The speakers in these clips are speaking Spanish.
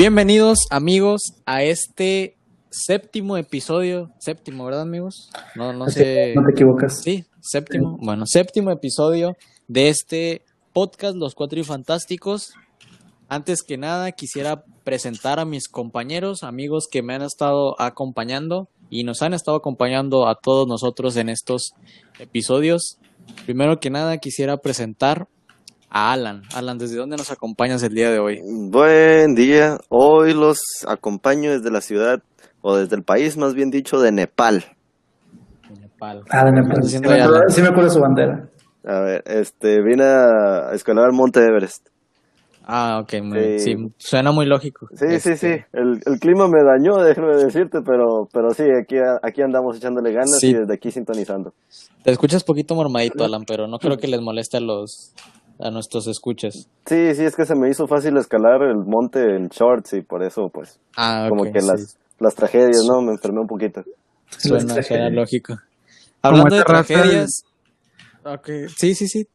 Bienvenidos amigos a este séptimo episodio, séptimo, ¿verdad amigos? No, no sé. No te equivocas. Sí, séptimo. Bueno, séptimo episodio de este podcast Los Cuatro y Fantásticos. Antes que nada, quisiera presentar a mis compañeros, amigos que me han estado acompañando y nos han estado acompañando a todos nosotros en estos episodios. Primero que nada, quisiera presentar a Alan. Alan, ¿desde dónde nos acompañas el día de hoy? Buen día. Hoy los acompaño desde la ciudad, o desde el país, más bien dicho, de Nepal. Nepal. Ah, de Nepal. ¿Qué estás Sí me acuerdo- sí me acuerdo su bandera. A ver, este, vine a escalar el Monte Everest. Ah, ok, muy- sí. Sí. suena muy lógico. Sí, sí, Este, sí. El, el clima me dañó, déjame decirte, pero, pero sí, aquí, aquí andamos echándole ganas Sí. y desde aquí sintonizando. Te escuchas poquito mormadito, Alan, pero no creo que les moleste a los a nuestros escuchas. Sí, sí, es que se me hizo fácil escalar el monte en shorts y por eso, pues, Ah, como ok, que sí. las, las tragedias, ¿no? Me enfermé un poquito. Suena, tragedias. lógico. Hablando de tragedias. Ok, Sí, sí, sí.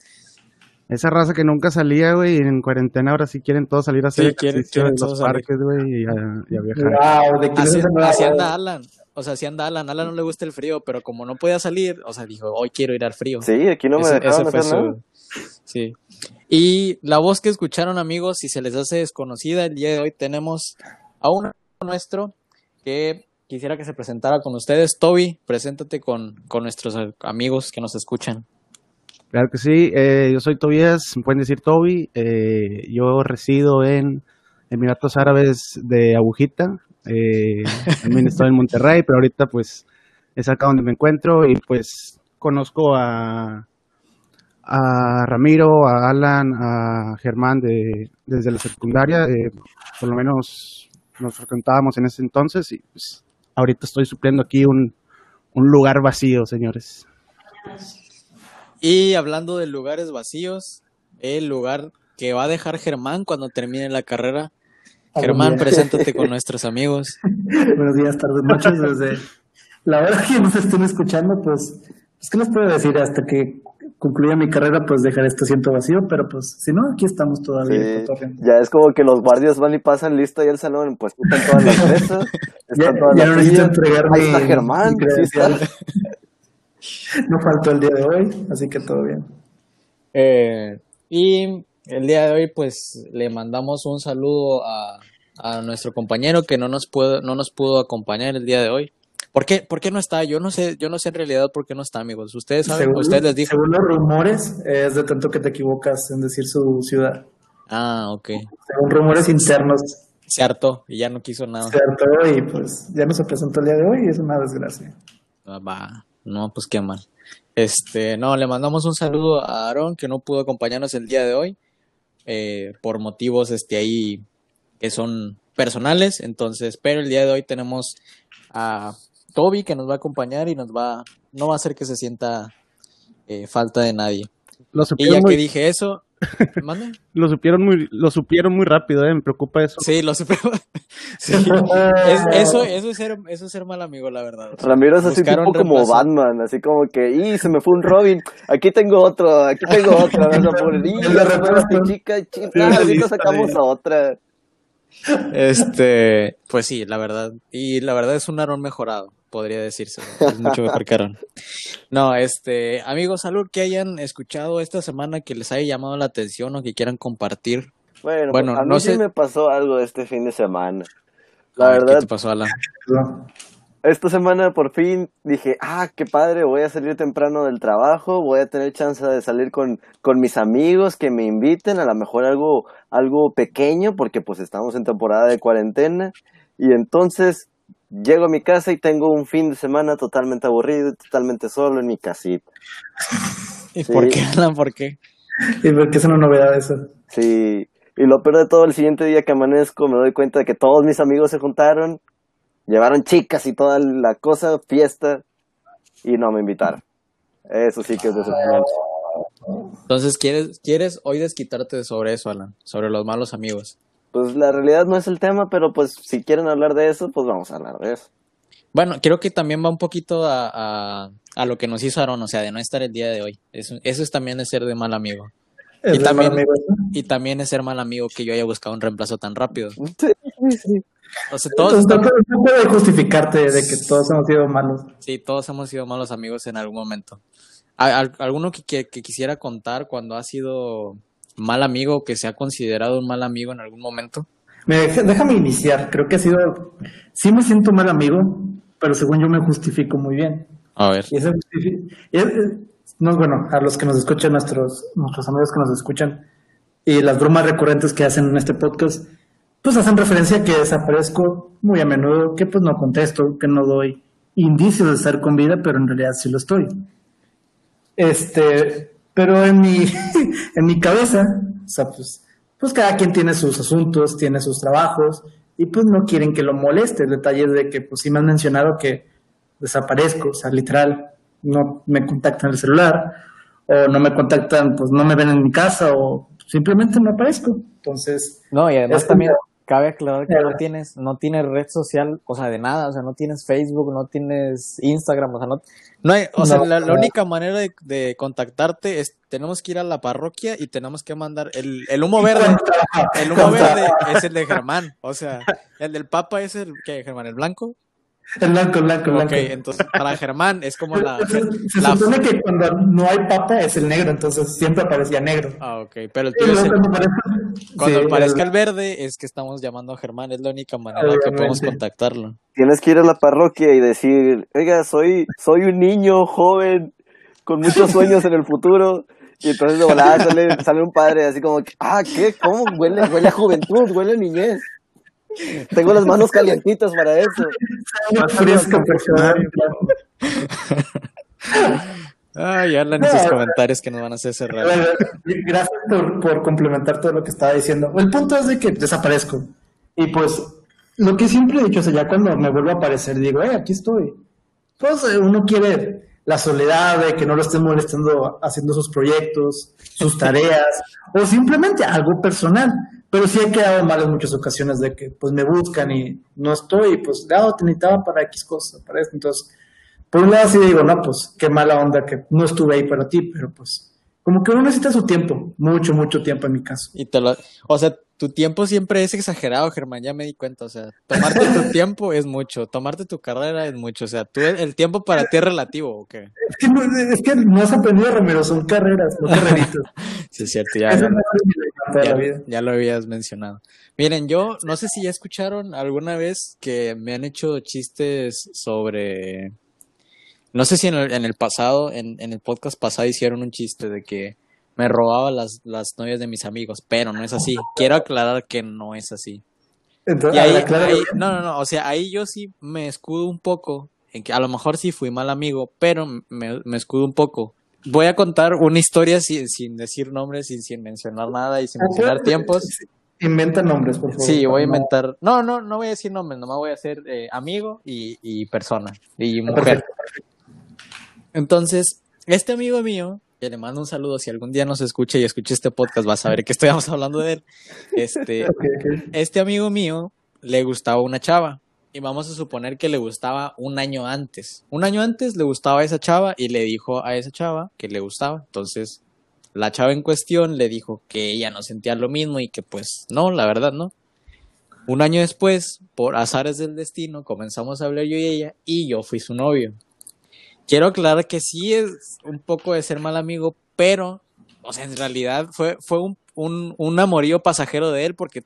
Esa raza que nunca salía, güey, y en cuarentena ahora sí quieren todos salir a hacer Sí, quieren- quieren en los parques, güey, y a, y a viajar. Wow, de Así, así anda Alan. O sea, así anda Alan. Alan no le gusta el frío, pero como no podía salir, o sea, dijo, hoy quiero ir al frío. Sí, aquí no me Ese- dejaron ese fue hacer nada. su- Sí. Y la voz que escucharon, amigos, si se les hace desconocida, el día de hoy tenemos a uno nuestro que quisiera que se presentara con ustedes. Toby, preséntate con, con nuestros amigos que nos escuchan. Claro que sí, eh, yo soy Tobías, me pueden decir Toby, eh, yo resido en Emiratos Árabes de Agujita, eh, también estoy en Monterrey, pero ahorita pues es acá donde me encuentro y pues conozco a, a Ramiro, a Alan, a Germán de, desde la secundaria, eh, por lo menos nos frecuentábamos en ese entonces y pues ahorita estoy supliendo aquí un, un lugar vacío, señores. Y hablando de lugares vacíos, el lugar que va a dejar Germán cuando termine la carrera. Germán, preséntate con nuestros amigos. Buenos días, tardes, noches, desde la hora que nos estén escuchando, pues, pues, ¿qué les puedo decir? Hasta que concluya mi carrera, pues dejaré este asiento vacío, pero pues, si no, aquí estamos todavía. Sí, ya es como que los guardias van y pasan listo ahí al salón, pues están todas las mesas, Ya, están todas ya las no necesito entregar Ahí está Germán, sí está. No faltó el día de hoy, así que todo bien. Eh, y el día de hoy, pues, le mandamos un saludo a, a nuestro compañero que no nos pudo, no nos pudo acompañar el día de hoy. ¿Por qué, ¿Por qué no está? Yo no sé, yo no sé en realidad por qué no está, amigos. Ustedes saben, Según- ustedes les dijo. Según los rumores, es de tanto que te equivocas en decir su ciudad. Ah, ok. Según rumores internos, Se hartó y ya no quiso nada. se hartó y pues ya no se presentó el día de hoy y es una desgracia. Ah, Va, no, pues qué mal. Este, no, le mandamos un saludo a Aaron que no pudo acompañarnos el día de hoy eh, por motivos este ahí que son personales, entonces, pero el día de hoy tenemos a Toby que nos va a acompañar y nos va, no va a hacer que se sienta eh, falta de nadie. Lo Y supieron, ya muy, que dije eso, ¿mande? lo supieron muy, lo supieron muy rápido, eh, me preocupa eso. Sí, lo supe. Sí. Es- eso, eso es ser, eso es ser mal amigo, la verdad. O sea, Ramiro es así tipo como. Batman, así como que, y se me fue un Robin, aquí tengo otro, aquí tengo otro, a poner, y esta reemplazo. chica, chica, ahorita listo, sacamos a otra. Este, pues sí, la verdad. Y la verdad es un Aaron mejorado, podría decirse. Es mucho mejor que Aaron. No, este, amigos, algo que hayan escuchado esta semana que les haya llamado la atención o que quieran compartir. Bueno, Bueno, a mí no sí sé- me pasó algo este fin de semana. La ver, verdad, ¿Qué te pasó, Alan? esta semana por fin dije, ah, qué padre, voy a salir temprano del trabajo, voy a tener chance de salir con, con mis amigos que me inviten, a lo mejor algo, algo pequeño, porque pues estamos en temporada de cuarentena, y entonces llego a mi casa y tengo un fin de semana totalmente aburrido, y totalmente solo en mi casita. ¿Y Sí. por qué, Alan? ¿Por qué? Y porque es una novedad eso. Sí, y lo peor de todo, el siguiente día que amanezco me doy cuenta de que todos mis amigos se juntaron, llevaron chicas y toda la cosa, fiesta, y no me invitaron. Eso sí que es decepcionante. Entonces, ¿quieres, ¿quieres hoy desquitarte sobre eso, Alan? Sobre los malos amigos. Pues la realidad no es el tema, pero pues si quieren hablar de eso, pues vamos a hablar de eso. Bueno, creo que también va un poquito a, a, a lo que nos hizo Aaron, o sea, de no estar el día de hoy. Eso, eso es también de ser de mal amigo. Es Y de también- mal amigo eso. Y también es ser mal amigo que yo haya buscado un reemplazo tan rápido. Sí, sí, sí. O sea, todos Entonces, estamos- no justificarte de que todos hemos sido malos. Sí, todos hemos sido malos amigos en algún momento. ¿A- al- ¿Alguno que, que- que quisiera contar cuando ha sido mal amigo que se ha considerado un mal amigo en algún momento? Me deja- déjame iniciar. Creo que ha sido. Sí, me siento mal amigo, pero según yo me justifico muy bien. A ver. Y y es- no, bueno, a los que nos escuchan, nuestros, nuestros amigos que nos escuchan, y las bromas recurrentes que hacen en este podcast, pues hacen referencia a que desaparezco muy a menudo, que pues no contesto, que no doy indicios de estar con vida, pero en realidad sí lo estoy. Este, pero en mi, en mi cabeza, o sea, pues, pues cada quien tiene sus asuntos, tiene sus trabajos, y pues no quieren que lo moleste. El detalle es de que, pues sí me han mencionado que desaparezco, o sea, literal, no me contactan el celular, o no me contactan, pues no me ven en mi casa, o simplemente no aparezco. Entonces, No, y además también cabe aclarar que no tienes, no tienes red social, o sea, de nada, o sea, no tienes Facebook, no tienes Instagram, o sea, no, no hay, o sea, la, única manera de, de contactarte es, tenemos que ir a la parroquia y tenemos que mandar el, el humo verde, el humo verde es el de Germán, o sea, el del Papa es el, ¿qué, Germán? ¿El blanco? El blanco, el blanco, el Ok, blanco. entonces para Germán es como la, se, se la- supone que cuando no hay papa es el negro, entonces siempre aparecía negro. Ah, ok, pero el tuyo es luego el, cuando aparece- cuando sí, aparezca el- el verde es que estamos llamando a Germán, es la única manera que podemos Obviamente. contactarlo. Tienes que ir a la parroquia y decir, oiga, soy, soy un niño joven con muchos sueños en el futuro. Y entonces de volada sale, sale un padre así como, que, ah, ¿qué? ¿Cómo? Huele, huele a juventud, huele a niñez. Tengo las manos calientitas para eso. Más fresco, por favor. Ay, hablan No, esos no. comentarios que nos van a hacer cerrar. Gracias por, por complementar todo lo que estaba diciendo. El punto es de que desaparezco. Y pues, lo que siempre he dicho, o sea, ya cuando me vuelvo a aparecer, digo, eh, aquí estoy. Pues eh, uno quiere la soledad de que no lo estén molestando haciendo sus proyectos, sus tareas, o simplemente algo personal. Pero sí he quedado mal en muchas ocasiones de que pues me buscan y no estoy, pues, ah, te necesitaba para X cosa, para esto. Entonces, por un lado sí digo, no, pues qué mala onda que no estuve ahí para ti, pero pues como que uno necesita su tiempo, mucho, mucho tiempo en mi caso. Y te lo, o sea, tu tiempo siempre es exagerado, Germán, ya me di cuenta. O sea, tomarte tu tiempo es mucho, tomarte tu carrera es mucho. O sea, tú, el tiempo para ti es relativo, ¿o qué? Es que no, es que no has aprendido, Ramiro, son carreras, no carreritas. Sí, es cierto, ya lo habías mencionado. Miren, yo no sé si ya escucharon alguna vez que me han hecho chistes sobre... No sé si en el, en el pasado, en, en el podcast pasado hicieron un chiste de que me robaba las, las novias de mis amigos, pero no es así. Quiero aclarar que no es así. Entonces, Y ahí, ahí- no, no, no, o sea, ahí yo sí me escudo un poco, en que a lo mejor sí fui mal amigo, pero me, me escudo un poco. Voy a contar una historia sin, sin decir nombres, sin, sin mencionar nada y sin mencionar tiempos. Inventa nombres, por favor. Sí, voy a inventar. No, no, no voy a decir nombres, nomás voy a ser eh, amigo y, y persona y mujer. Perfecto. Entonces, este amigo mío, que le mando un saludo, si algún día nos escucha y escucha este podcast, va a saber que estamos hablando de él. Este, este amigo mío le gustaba una chava. Y vamos a suponer que le gustaba un año antes. Un año antes le gustaba a esa chava y le dijo a esa chava que le gustaba. Entonces, la chava en cuestión le dijo que ella no sentía lo mismo y que pues no, la verdad no. Un año después, por azares del destino, comenzamos a hablar yo y ella y yo fui su novio. Quiero aclarar que sí es un poco de ser mal amigo, pero, o sea, en realidad fue, fue un, un, un amorío pasajero de él porque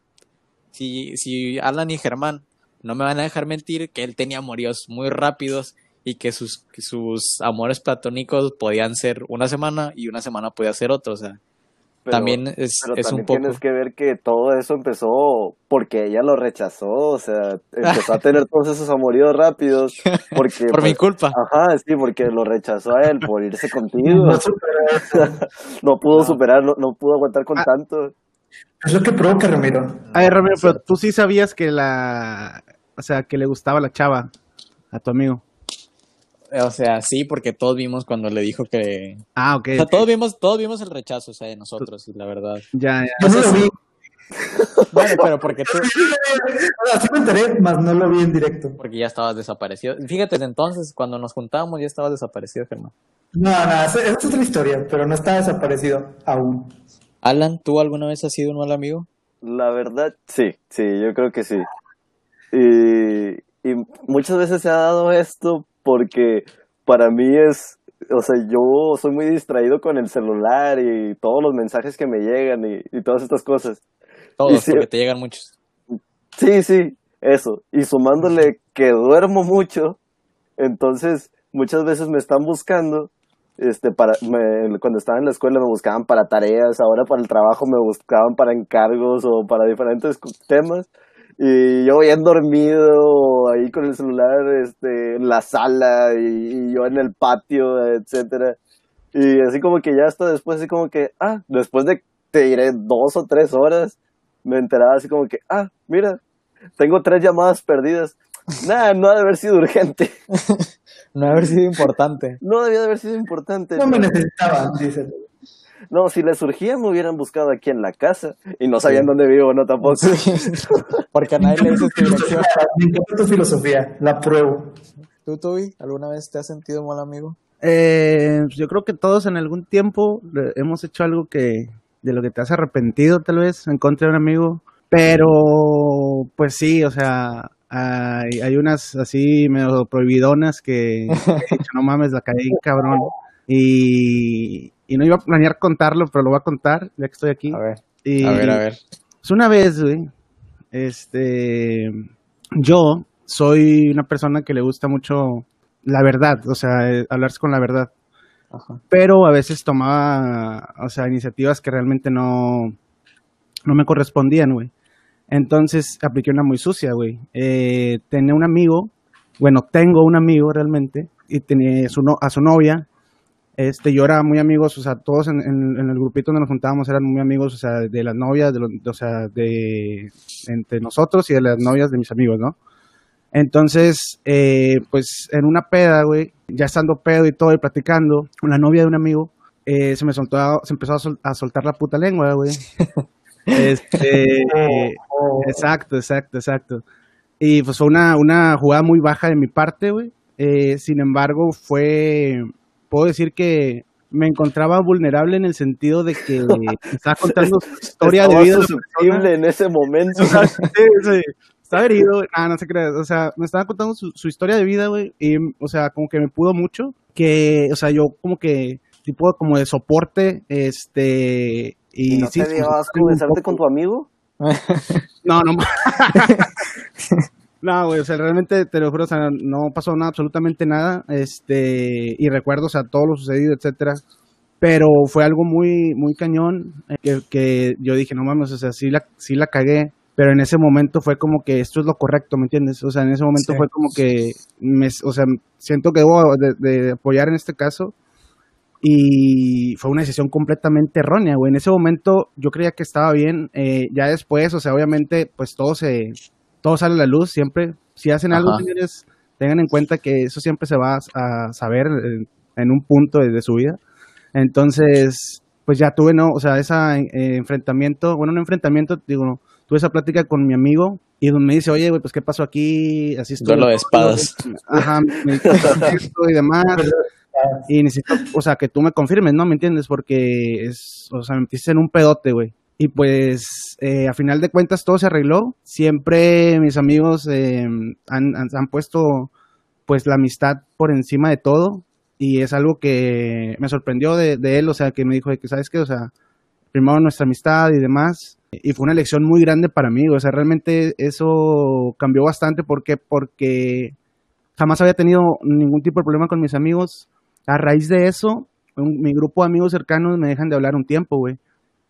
si, si Alan y Germán no me van a dejar mentir que él tenía amoríos muy rápidos y que sus, sus amores platónicos podían ser una semana y una semana podía ser otro, o sea, Pero- también es, Pero es también un poco... tienes que ver que todo eso empezó porque ella lo rechazó, o sea, empezó a tener todos esos amoríos rápidos porque Por mi pues, culpa. Ajá, sí, porque lo rechazó a él por irse contigo. No eso. No pudo superar, no, no pudo aguantar con Ah. tanto. Es lo que provoca, Ramiro. A ver, Ramiro, pero tú sí sabías que la. O sea, que le gustaba la chava a tu amigo. O sea, sí, porque todos vimos cuando le dijo que... Ah, ok. O sea, ok. todos vimos, todos vimos el rechazo, o sea, de nosotros, la verdad. Ya, ya. Yo no lo vi. Bueno, pero porque tú, Así me enteré, más no lo vi en directo. porque ya estabas desaparecido. Fíjate, entonces, cuando nos juntábamos, ya estabas desaparecido, Germán. No, no, esa esa es otra historia, pero no está desaparecido aún. Alan, ¿tú alguna vez has sido un mal amigo? La verdad, sí, sí, yo creo que sí. Y, y muchas veces se ha dado esto porque para mí es, o sea, yo soy muy distraído con el celular y todos los mensajes que me llegan y, y todas estas cosas. Todos, porque te llegan muchos. Sí, sí, eso. Y sumándole que duermo mucho, entonces muchas veces me están buscando. Este, para, me- cuando estaba en la escuela me buscaban para tareas, ahora para el trabajo me buscaban para encargos o para diferentes temas. Y yo bien dormido ahí con el celular este, en la sala y, y yo en el patio, etcétera. Y así como que ya hasta después, así como que, ah, después de, te diré, dos o tres horas, me enteraba así como que, ah, mira, tengo tres llamadas perdidas. Nada, no ha de haber sido urgente. No haber sido importante. No debía de haber sido importante. No me necesitaban, dice. No, si les surgía me hubieran buscado aquí en la casa y no sabían dónde vivo, no tampoco. porque a nadie le dices tu dirección. Me encanta tu filosofía, la pruebo. ¿Tú, Toby, alguna vez te has sentido mal amigo? Eh, yo creo que todos en algún tiempo eh, hemos hecho algo que de lo que te has arrepentido tal vez en contra de un amigo, pero pues sí, o sea, hay, hay unas así medio prohibidonas que he dicho, no mames, la caí cabrón. Y, y no iba a planear contarlo, pero lo voy a contar ya que estoy aquí. A ver, Y, a ver, a ver. pues una vez, güey, este, yo soy una persona que le gusta mucho la verdad, o sea, eh, hablarse con la verdad, Ajá. pero a veces tomaba, o sea, iniciativas que realmente no, no me correspondían, güey. Entonces apliqué una muy sucia, güey. Eh, tenía un amigo, bueno, tengo un amigo realmente, y tenía su no- a su novia. Este, yo era muy amigos, o sea, todos en, en- en el grupito donde nos juntábamos eran muy amigos, o sea, de las novias, de los- o sea, de entre nosotros y de las novias de mis amigos, ¿no? Entonces, eh, pues en una peda, güey, ya estando pedo y todo y platicando, con la novia de un amigo, eh, se me soltó, se empezó a, sol- a soltar la puta lengua, güey. Este, Oh, exacto, exacto, exacto. Y pues fue una, una jugada muy baja de mi parte, güey. Eh, sin embargo, fue, puedo decir que me encontraba vulnerable en el sentido de que estaba contando su historia de vida. susceptible en ese momento. O sea, sí, sí. Estaba herido. Ah, no se creas. O sea, me estaba contando su, su historia de vida, güey. Y, o sea, como que me pudo mucho. Que, o sea, yo como que, tipo como de soporte, este... Y, ¿Y no sí, te dio asco besarte con tu amigo? No, no. no, güey, o sea, realmente te lo juro, o sea, no pasó nada, absolutamente nada. Este, y recuerdo, o sea, todo lo sucedido, etcétera. Pero fue algo muy, muy cañón, eh, que, que yo dije, no mames, o sea, sí la, sí la cagué. Pero en ese momento fue como que esto es lo correcto, ¿me entiendes? O sea, en ese momento Sí. fue como que, me, o sea, siento que debo de, de apoyar en este caso. Y fue una decisión completamente errónea, güey. En ese momento yo creía que estaba bien. eh, ya después, o sea, obviamente, pues todo se, todo sale a la luz siempre. Si hacen algo, Ajá. señores, tengan en cuenta que eso siempre se va a, saber en, en un punto de, de su vida. Entonces, pues ya tuve, ¿no? O sea, ese enfrentamiento, bueno, un enfrentamiento, digo, tuve esa plática con mi amigo y donde me dice, oye, güey, pues qué pasó aquí, así estoy. Duelo de espadas. Ajá, me esto y demás. Y necesito, o sea, que tú me confirmes, ¿no? ¿Me entiendes? Porque es, o sea, me metiste en un pedote, güey. Y pues, eh, a final de cuentas, todo se arregló. Siempre mis amigos eh, han, han, puesto, pues, la amistad por encima de todo. Y es algo que me sorprendió de, él, o sea, que me dijo que, ¿sabes qué? O sea, primero nuestra amistad y demás. Y fue una elección muy grande para mí, o sea, realmente eso cambió bastante. ¿Por qué? Porque jamás había tenido ningún tipo de problema con mis amigos. A raíz de eso, mi grupo de amigos cercanos me dejan de hablar un tiempo, güey.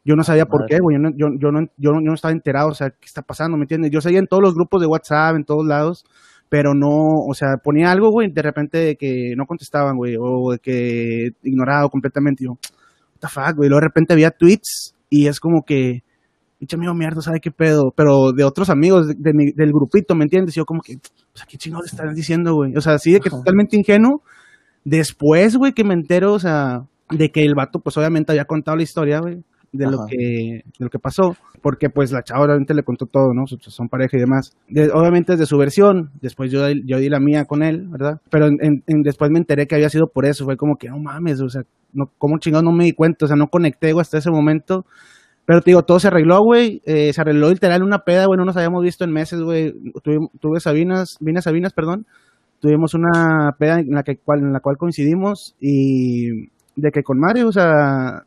Yo no sabía por qué, güey. Yo no, yo, yo, no, yo, no, yo no estaba enterado, o sea, ¿qué está pasando? ¿Me entiendes? Yo seguía en todos los grupos de WhatsApp, en todos lados, pero no, o sea, ponía algo, güey, de repente de que no contestaban, güey, o de que ignorado completamente. Yo, what the fuck, güey. Luego de repente había tweets y es como que, pinche amigo mierda, ¿sabe qué pedo? Pero de otros amigos de, de mi- del grupito, ¿me entiendes? Y yo como que, o sea, ¿qué chingados están diciendo, güey? O sea, así de que Ajá. totalmente ingenuo. Después, güey, que me entero, o sea, de que el vato, pues obviamente había contado la historia, güey, de lo Ajá. que de lo que pasó, porque pues la chava obviamente le contó todo, ¿no? Son- pareja y demás. De- obviamente es de su versión, después yo, yo di la mía con él, ¿verdad? Pero en- en- después me enteré que había sido por eso, fue como que, no mames, o sea, no, ¿cómo chingados no me di cuenta? O sea, no conecté, hasta ese momento. Pero te digo, todo se arregló, güey. Eh, se arregló literal una peda, güey. No nos habíamos visto en meses, güey. Tuve, tuve Sabinas, vine a Sabinas, perdón. Tuvimos una peda en la, que, cual, en la cual coincidimos y de que con Mario, o sea,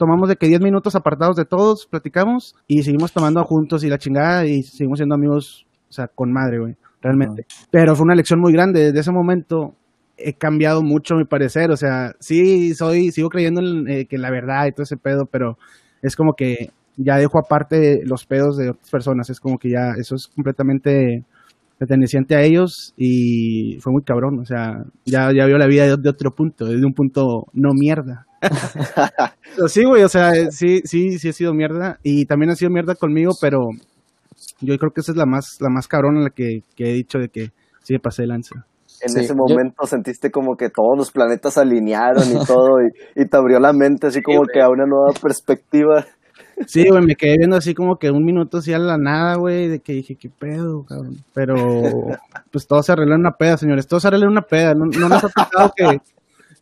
tomamos de que 10 minutos apartados de todos, platicamos y seguimos tomando juntos y la chingada y seguimos siendo amigos, o sea, con madre, güey, realmente. Pero fue una lección muy grande. Desde ese momento he cambiado mucho mi parecer, o sea, sí soy, sigo creyendo en eh, que la verdad y todo ese pedo, pero es como que ya dejo aparte los pedos de otras personas, es como que ya eso es completamente perteneciente a ellos y fue muy cabrón, o sea, ya, ya vio la vida de, otro punto, desde un punto no mierda. pero sí, güey, o sea, sí, sí, sí ha sido mierda y también ha sido mierda conmigo, pero yo creo que esa es la más, la más cabrón en la que, que he dicho de que sí me pasé de lanza. En Sí, ese yo- momento sentiste como que todos los planetas se alinearon y todo, y, y te abrió la mente así como que a una nueva perspectiva. Sí, güey, me quedé viendo así como que un minuto así a la nada, güey, de que dije, qué pedo, cabrón. Pero, pues todo se arregló en una peda, señores, todo se arregló en una peda. No, no nos ha tocado que,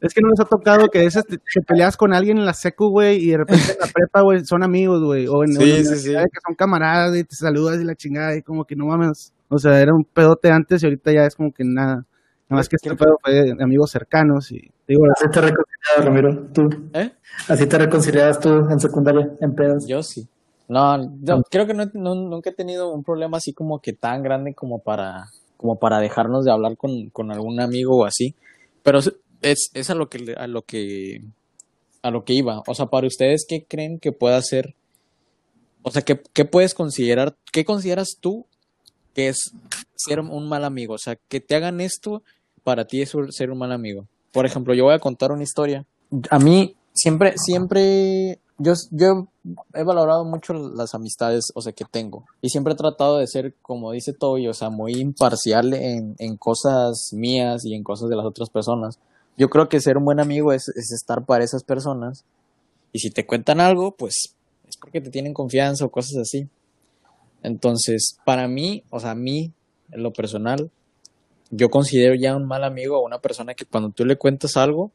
es que no nos ha tocado que esas te, te peleas con alguien en la secu, güey, y de repente en la prepa, güey, son amigos, güey, o en, o en Sí, sí, sí. que son camaradas y te saludas y la chingada, y como que no mames. O sea, era un pedote antes y ahorita ya es como que nada. Nada más que este pedo fue de amigos cercanos y digo, Así te reconciliabas, Ramiro, tú. ¿Eh? Así te reconciliabas tú en secundaria, en pedas. Yo sí. No, yo creo que no, he- no- nunca he tenido un problema así como que tan grande como para, como para dejarnos de hablar con, con algún amigo o así. Pero es, es, a lo que, a lo que, a lo que iba. O sea, para ustedes, ¿qué creen que pueda ser? O sea, ¿qué, qué puedes considerar, qué consideras tú que es ser un mal amigo? O sea, que te hagan esto, para ti es ser un mal amigo. Por ejemplo, yo voy a contar una historia. A mí siempre, siempre, yo, yo he valorado mucho las amistades, o sea, que tengo. Y siempre he tratado de ser, como dice Toby, o sea, muy imparcial en, en cosas mías y en cosas de las otras personas. Yo creo que ser un buen amigo es, es estar para esas personas. Y si te cuentan algo, pues es porque te tienen confianza o cosas así. Entonces, para mí, o sea, a mí, en lo personal, yo considero ya un mal amigo a una persona que cuando tú le cuentas algo,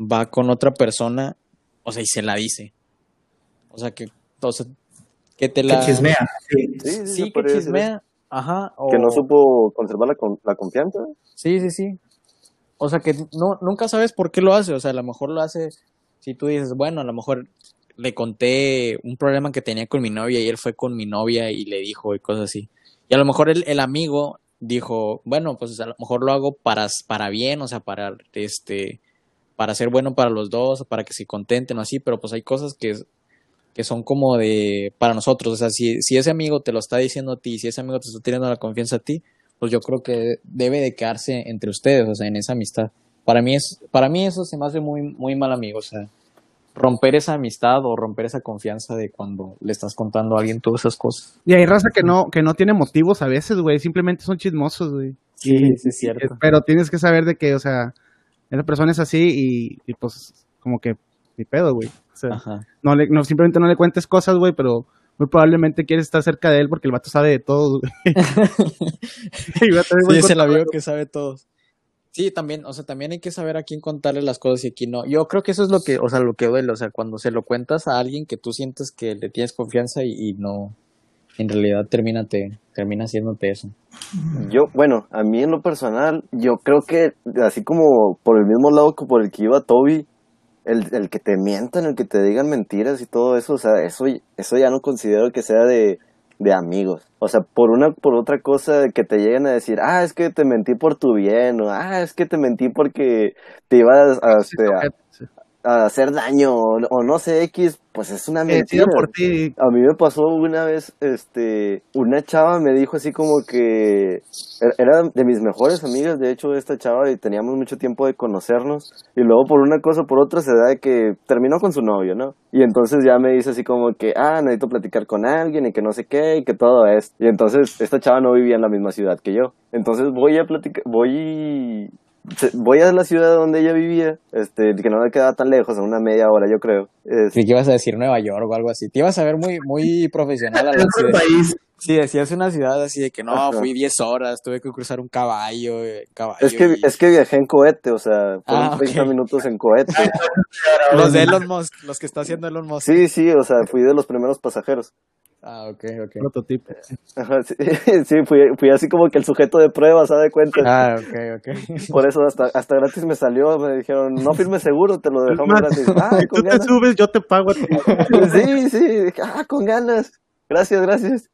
va con otra persona, o sea, y se la dice. O sea, que, o sea, que te la... Que chismea. Sí. Sí, sí, Sí, que chismea. Ajá. eso. Que no o- supo conservar la, con- la confianza. Sí, sí, sí. O sea que no, nunca sabes por qué lo hace. O sea, a lo mejor lo hace si tú dices, bueno, a lo mejor le conté un problema que tenía con mi novia y él fue con mi novia y le dijo y cosas así. Y a lo mejor el, el amigo dijo, bueno, pues a lo mejor lo hago para, para bien, o sea, para este, para ser bueno para los dos, para que se contenten o así, pero pues hay cosas que, que son como de, para nosotros, o sea, si, si ese amigo te lo está diciendo a ti, si ese amigo te está teniendo la confianza a ti, pues yo creo que debe de quedarse entre ustedes, o sea, en esa amistad. Para mí es, para mí eso se me hace muy, muy mal amigo, o sea, romper esa amistad o romper esa confianza de cuando le estás contando a alguien todas esas cosas. y hay raza que no, que no tiene motivos a veces, güey, simplemente son chismosos, güey. Sí, sí, es cierto. Pero tienes que saber de que, o sea, esa persona es así y, y pues como que mi pedo, güey. O sea, Ajá. no le, no, simplemente no le cuentes cosas, güey, pero muy probablemente quieres estar cerca de él porque el vato sabe de todo, güey. Y va a tener Sí, es el amigo que sabe todos. Sí, también, o sea, también hay que saber a quién contarle las cosas y a quién no. Yo creo que eso es lo que, o sea, lo que duele, o sea, cuando se lo cuentas a alguien que tú sientes que le tienes confianza y, y no, en realidad termina, te, termina haciéndote eso. Yo, bueno, a mí en lo personal, yo creo que así como por el mismo lado que por el que iba Toby, el, el que te mientan, el que te digan mentiras y todo eso, o sea, eso, eso ya no considero que sea de, de amigos. O sea, por una, por otra cosa que te lleguen a decir, ah, es que te mentí por tu bien, o ah, es que te mentí porque te ibas a, este, a- sí. A hacer daño, o, o no sé, X, pues es una Que mentira. por ti. A mí me pasó una vez, este, una chava me dijo así como que er- era de mis mejores amigas, de hecho, esta chava, y teníamos mucho tiempo de conocernos, y luego por una cosa o por otra se da de que terminó con su novio, ¿no? Y entonces ya me dice así como que, ah, necesito platicar con alguien y que no sé qué, y que todo esto. Y entonces esta chava no vivía en la misma ciudad que yo. Entonces voy a platicar, voy voy a la ciudad donde ella vivía, este, que no me quedaba tan lejos, a una media hora yo creo. Creí que ibas a decir Nueva York o algo así. Te ibas a ver muy, muy profesional. En de- país. Si decías una ciudad así de que no, Ajá. fui 10 horas, tuve que cruzar un caballo, eh, caballo es, que, y- es que viajé en cohete, o sea, fueron Ah, ok. 30 minutos en cohete. Los de Elon Musk, los que está haciendo Elon Musk. Sí, sí, o sea, fui de los primeros pasajeros. Ah, ok, ok. Prototipo. Ajá, sí, sí, fui, fui así como que el sujeto de prueba, ¿sabes de cuenta? Ah, ok, ok. Por eso hasta, hasta gratis me salió, me dijeron, no firme seguro, te lo dejamos gratis. Ah, Si tú con te subes, yo te pago a ti. Sí, sí, dije, ah, con ganas. Gracias, gracias.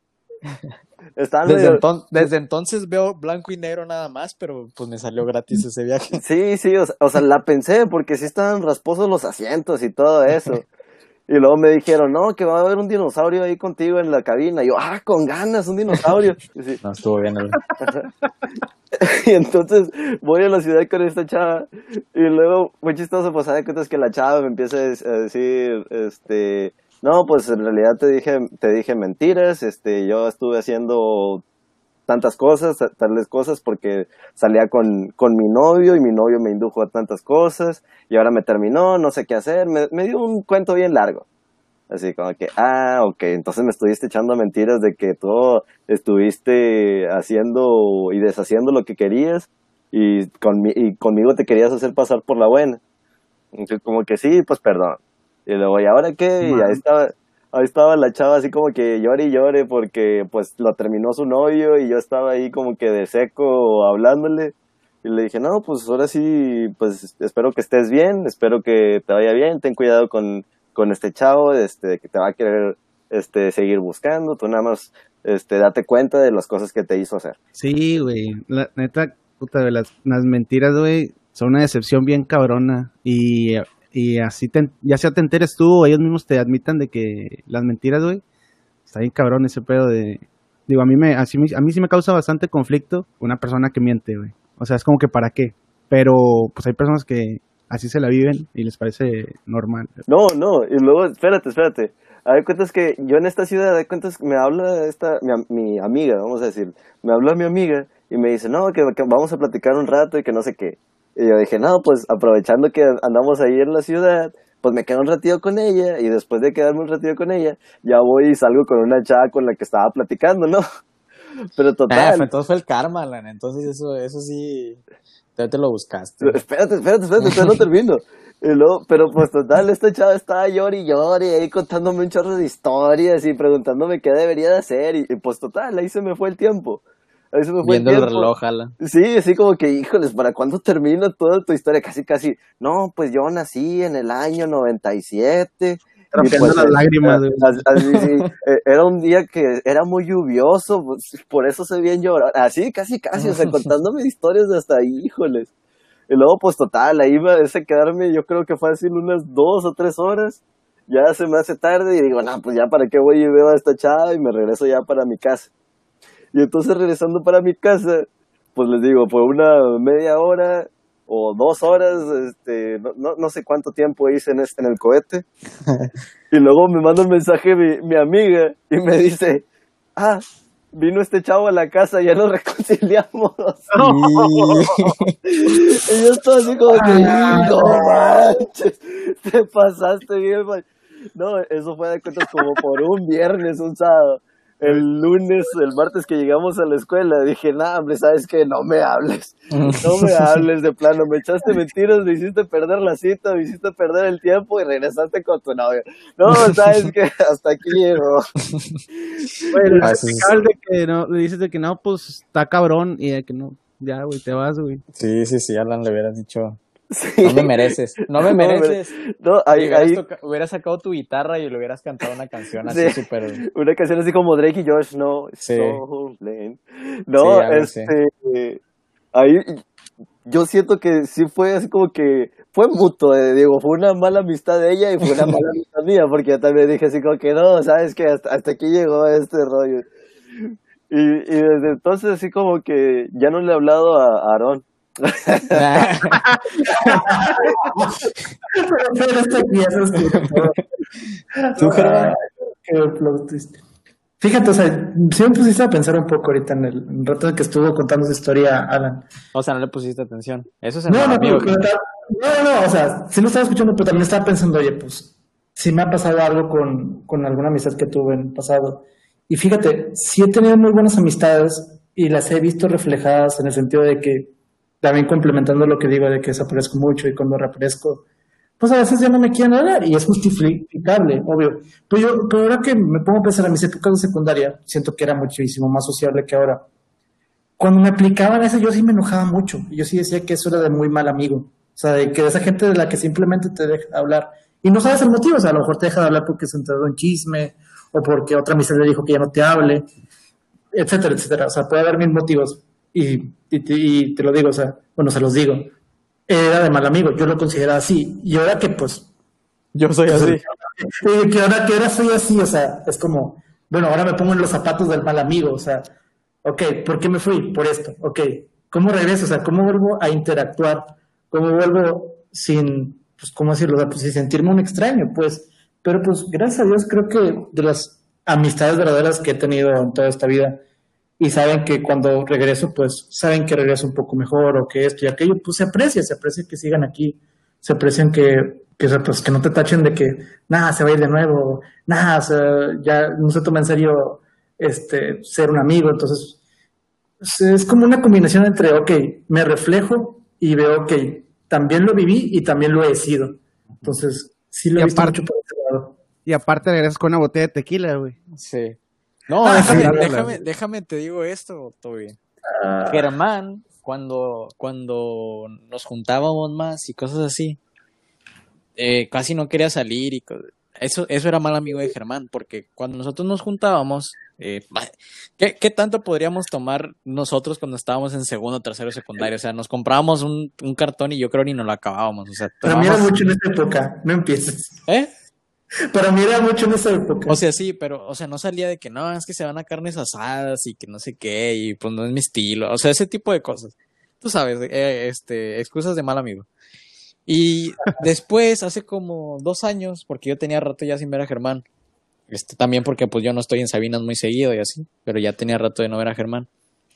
Estaban Desde, medio- enton- desde entonces veo blanco y negro nada más, pero pues me salió gratis ese viaje. Sí, sí, o sea, o sea, la pensé porque sí estaban rasposos los asientos y todo eso. Y luego me dijeron, no, que va a haber un dinosaurio ahí contigo en la cabina. Y yo, ah, con ganas, un dinosaurio. Y, sí. No, estuvo bien. Alan. Y entonces voy a la ciudad con esta chava. Y luego, muy chistoso, pues, ¿sabes cuenta? Es que la chava me empieza a decir, este, no, pues en realidad te dije, te dije mentiras. Este, yo estuve haciendo tantas cosas, ta- tales cosas, porque salía con, con mi novio y mi novio me indujo a tantas cosas y ahora me terminó, no sé qué hacer, me, me dio un cuento bien largo. Así como que, ah, ok, entonces me estuviste echando mentiras de que tú estuviste haciendo y deshaciendo lo que querías y, conmi- y conmigo te querías hacer pasar por la buena. Entonces, como que sí, pues perdón. Y luego, ¿y ahora qué? Y ahí estaba, ahí estaba la chava así como que llore y llore porque pues lo terminó su novio y yo estaba ahí como que de seco hablándole. Y le dije, no, pues ahora sí, pues espero que estés bien, espero que te vaya bien, ten cuidado con, con este chavo, este, que te va a querer este, seguir buscando, tú nada más este, date cuenta de las cosas que te hizo hacer. Sí, güey. La neta, puta, las, las mentiras, güey, son una decepción bien cabrona. Y, y así, te, ya sea te enteres tú o ellos mismos te admitan de que las mentiras, güey, está bien cabrón ese pedo de... Digo, a mí, me, a mí sí me causa bastante conflicto una persona que miente, güey. O sea, es como que para qué. Pero, pues hay personas que así se la viven y les parece normal. No, no, y luego, espérate, espérate. A ver, cuentas que yo en esta ciudad, de cuentas, me habla esta, mi, mi amiga, vamos a decir, me habla mi amiga y me dice, no, que vamos a platicar un rato y que no sé qué. Y yo dije, no, pues aprovechando que andamos ahí en la ciudad, pues me quedo un ratito con ella y después de quedarme un ratito con ella, ya voy y salgo con una chava con la que estaba platicando, ¿no? Pero Ah, total, fue- entonces fue el karma, Alan. Entonces eso, eso sí, ya te lo buscaste. Espérate, espérate, espérate, todavía no termino. Y luego, pero pues total, esta chava estaba llori y llori ahí contándome un chorro de historias y preguntándome qué debería de hacer y, y, pues total, ahí se me fue el tiempo. Me fue Viendo el reloj. Sí, así como que, híjoles, ¿para cuándo termina toda tu historia? Casi, casi, no, pues yo nací en el año 97. y, pues, las eh, lágrimas, así, sí, eh, era un día que era muy lluvioso, pues, por eso se bien llorar. Así, casi, casi, o sea, contándome historias de hasta ahí, híjoles. Y luego, pues total, ahí me hace quedarme, yo creo que fácil unas dos o tres horas. Ya se me hace tarde y digo, no, pues ya para qué voy y veo a esta chava y me regreso ya para mi casa. Y entonces regresando para mi casa, pues les digo, por una media hora o dos horas, este, no, no, no sé cuánto tiempo hice en, este, en el cohete. y luego me manda un mensaje mi, mi amiga y me dice, ah, vino este chavo a la casa, ya nos reconciliamos. y yo estaba así como que, no manches, te pasaste bien, man". No, eso fue de cuentas como por un viernes, un sábado. El lunes, el martes que llegamos a la escuela, dije, nah, hombre, ¿sabes qué? No me hables. No me hables de plano. Me echaste mentiras, me hiciste perder la cita, me hiciste perder el tiempo y regresaste con tu novia. No, ¿sabes qué? Hasta aquí sí, explicabas de que no, le dices de que no, pues está cabrón y de que no, ya, güey, te vas, güey. Sí, sí, sí, Alan, le hubieras dicho, Sí. no me mereces, no me mereces. No, ahí, hubieras, ahí, toca- hubieras sacado tu guitarra y le hubieras cantado una canción Sí. así súper... una canción así como Drake y Josh, no, Sí. so. No, Sí, este, ahí yo siento que sí fue así como que fue mutuo, eh, digo, fue una mala amistad de ella y fue una mala amistad mía, porque yo también dije así como que no, sabes que hasta, hasta aquí llegó este rollo. Y, y desde entonces así como que ya no le he hablado a a Aarón. Pero este. ¿Tú, Germán? Qué plot twist. Fíjate, o sea, sí me pusiste a pensar un poco ahorita en el, rato que estuvo contando su historia Alan. O sea, no le pusiste atención. Eso es No, no, amigo. no, no, no, o sea, sí lo estaba escuchando, pero también estaba pensando, oye, pues, si me ha pasado algo con, con alguna amistad que tuve en el pasado. Y fíjate, sí he tenido muy buenas amistades y las he visto reflejadas en el sentido de que, también complementando lo que digo de que desaparezco mucho y cuando reaparezco, pues a veces ya no me quieren hablar y es justificable, obvio. Pero yo, pero ahora que me pongo a pensar en mis épocas de secundaria, siento que era muchísimo más sociable que ahora. Cuando me aplicaban eso, yo sí me enojaba mucho. Yo sí decía que eso era de muy mal amigo. O sea, de que esa gente de la que simplemente te deja hablar. Y no sabes el motivo. O sea, a lo mejor te deja de hablar porque se enteró en chisme o porque otra amistad dijo que ya no te hable, etcétera, etcétera. O sea, puede haber mil motivos. Y, y, te- y te lo digo, o sea, bueno, se los digo. Era de mal amigo. Yo lo consideraba así. Y ahora que, pues, Yo soy así. y que ahora, que ahora soy así, o sea, es como, bueno, ahora me pongo en los zapatos del mal amigo, o sea, ok, ¿por qué me fui? Por esto, ok, ¿cómo regreso? O sea, ¿cómo vuelvo a interactuar? ¿Cómo vuelvo sin, pues, ¿cómo decirlo? O sea, pues, sin sentirme un extraño, pues, pero pues, gracias a Dios, creo que de las amistades verdaderas que he tenido en toda esta vida, y saben que cuando regreso, pues, saben que regreso un poco mejor, o que esto y aquello, pues se aprecia, se aprecia que sigan aquí, se aprecian que, que, pues, que no te tachen de que, nada, se va a ir de nuevo, nada, o sea, ya no se toma en serio este, ser un amigo, entonces es- como una combinación entre, ok, me reflejo y veo que también lo viví y también lo he sido. Entonces, sí lo Y he visto aparte- mucho por ese lado. Y aparte regresas con una botella de tequila, güey. Sí. No, Ah, déjame, sí, déjame, déjame te digo esto, Toby. Ah, Germán, cuando, cuando nos juntábamos más y cosas así, eh, casi no quería salir y co- eso, eso era mal amigo de Germán, porque cuando nosotros nos juntábamos, eh, ¿qué, qué tanto podríamos tomar nosotros cuando estábamos en segundo, tercero, secundario? O sea, nos comprábamos un, un cartón y yo creo ni nos lo acabábamos. O sea, tomábamos- mucho en esa época, no empieces. ¿Eh? Para mí era mucho en esa época. O sea, sí, pero, o sea, no salía de que no, es que se van a carnes asadas y que no sé qué, y pues no es mi estilo. O sea, ese tipo de cosas. Tú sabes, eh, este, excusas de mal amigo. Y después, hace como dos años, porque yo tenía rato ya sin ver a Germán. Este, también porque pues yo no estoy en Sabinas muy seguido y así, pero ya tenía rato de no ver a Germán.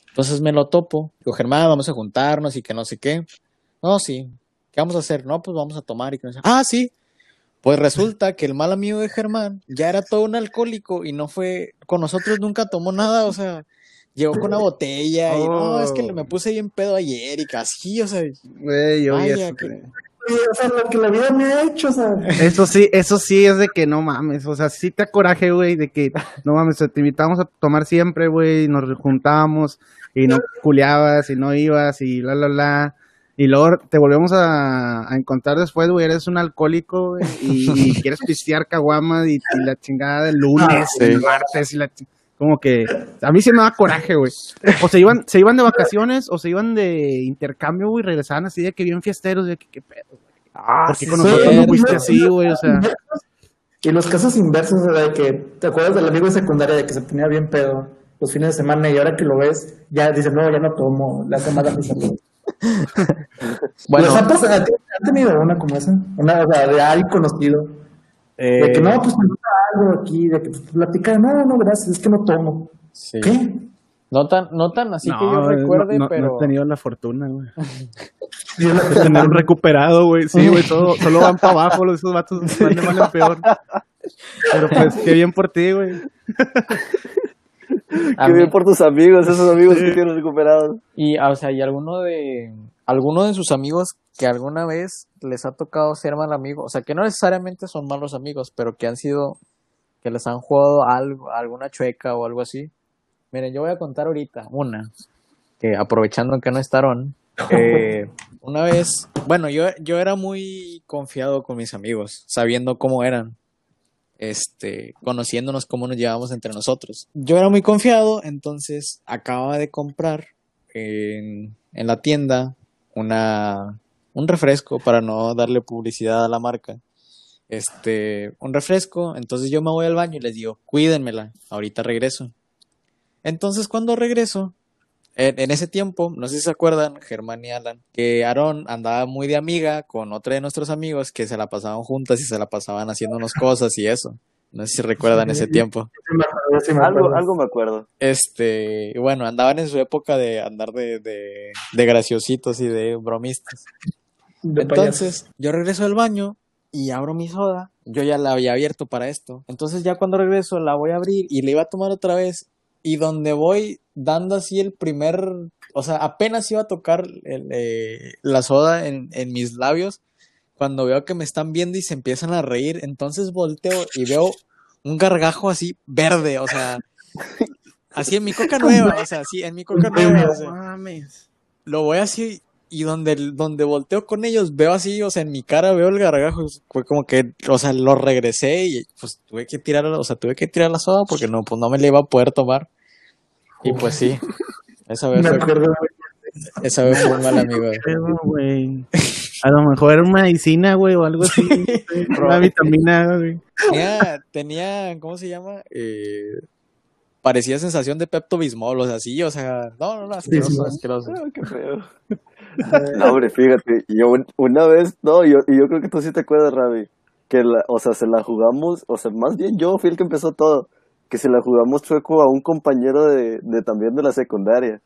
Entonces me lo topo. Digo, Germán, vamos a juntarnos y que no sé qué. No, sí. ¿Qué vamos a hacer? No, pues vamos a tomar y que no sé. Ah, sí. Pues resulta que el mal amigo de Germán ya era todo un alcohólico y no fue, con nosotros nunca tomó nada, o sea, llegó con una botella y no, es que Oh. me puse bien pedo ayer y casi, o sea, Güey, yo vaya, eso, que- o sea, lo que la vida me ha hecho, o sea, Eso sí, eso sí es de que no mames, o sea, sí te coraje, güey, de que no mames, te invitábamos a tomar siempre, güey, nos juntábamos y no culeabas y no ibas y la, la, la. Y luego te volvemos a, a encontrar después, güey, eres un alcohólico, güey, y, y quieres pistear caguamas y, y la chingada del lunes, Ah, sí. el martes y la como que a mí sí me da coraje, güey. O se iban, se iban de vacaciones o se iban de intercambio, güey, y regresaban así de que bien fiesteros, de que qué pedo. ah, ¿Por qué sí, con nosotros no fuiste así, güey? O sea, Y los casos inversos era de que, ¿te acuerdas del amigo de secundaria de que se ponía bien pedo los fines de semana y ahora que lo ves, ya dice, no, ya no tomo, le hace mal a mis amigos? Bueno, ¿Les ha pasado? ¿Han tenido una como esa? Una, o sea, de alguien conocido. De que no, pues me gusta algo aquí, de que pues, platica, no, no, gracias, es que no tomo. sí. ¿Qué? No tan, no tan así que yo recuerde, no, no, pero no he tenido la fortuna, güey. Yo la- de tener un recuperado, güey. Sí, güey, todo, solo van para abajo, los esos vatos van de mal en peor. Pero pues, qué bien por ti, güey. Qué bien por tus amigos, esos amigos que tienes recuperados. Y, o sea, y alguno de, alguno de sus amigos que alguna vez les ha tocado ser mal amigo, o sea, que no necesariamente son malos amigos, pero que han sido, que les han jugado algo, alguna chueca o algo así. Miren, yo voy a contar ahorita una, que aprovechando que no estaron, eh, una vez, bueno, yo, yo era muy confiado con mis amigos, sabiendo cómo eran, este, conociéndonos cómo nos llevábamos entre nosotros. Yo era muy confiado, entonces acababa de comprar en, en la tienda una, un refresco para no darle publicidad a la marca. Este, un refresco, entonces yo me voy al baño y les digo, cuídenmela, ahorita regreso. Entonces cuando regreso, en, en ese tiempo, no sé si se acuerdan, Germán y Alan, que Aarón andaba muy de amiga con otra de nuestros amigos que se la pasaban juntas y se la pasaban haciéndonos cosas y eso. No sé si recuerdan ese tiempo. Sí me Algo, algo me acuerdo. Este, bueno, andaban en su época de andar de, de, de graciositos y de bromistas. De Entonces, yo regreso del baño y abro mi soda. Yo ya la había abierto para esto. Entonces, ya cuando regreso, la voy a abrir y la iba a tomar otra vez. Y donde voy dando así el primer. O sea, apenas iba a tocar el, eh, la soda en, en mis labios. Cuando veo que me están viendo y se empiezan a reír. Entonces volteo y veo un gargajo así verde. O sea, así en mi coca nueva. O sea, así en mi coca nueva. o sea mames. lo voy así y donde, donde volteo con ellos veo así, o sea, en mi cara veo el gargajo, fue como que, o sea, lo regresé y pues tuve que tirar, o sea, tuve que tirar la soda porque no, pues no me la iba a poder tomar. Y pues sí, esa vez Me fue, acuerdo. esa vez fue un mal amigo. A lo mejor era una medicina, güey, o algo así. una vitamina, güey. Tenía, tenía, ¿cómo se llama? Eh, parecía sensación de Pepto Bismol, o sea, sí, o sea, no, no, no, asqueroso, sí. asqueroso. Ah, qué feo. No, hombre, fíjate, yo un- una vez, no, yo, y yo creo que tú sí te acuerdas, Ravi, que la, o sea, se la jugamos, o sea, más bien yo fui el que empezó todo, que se la jugamos chueco a un compañero de, de también de la secundaria,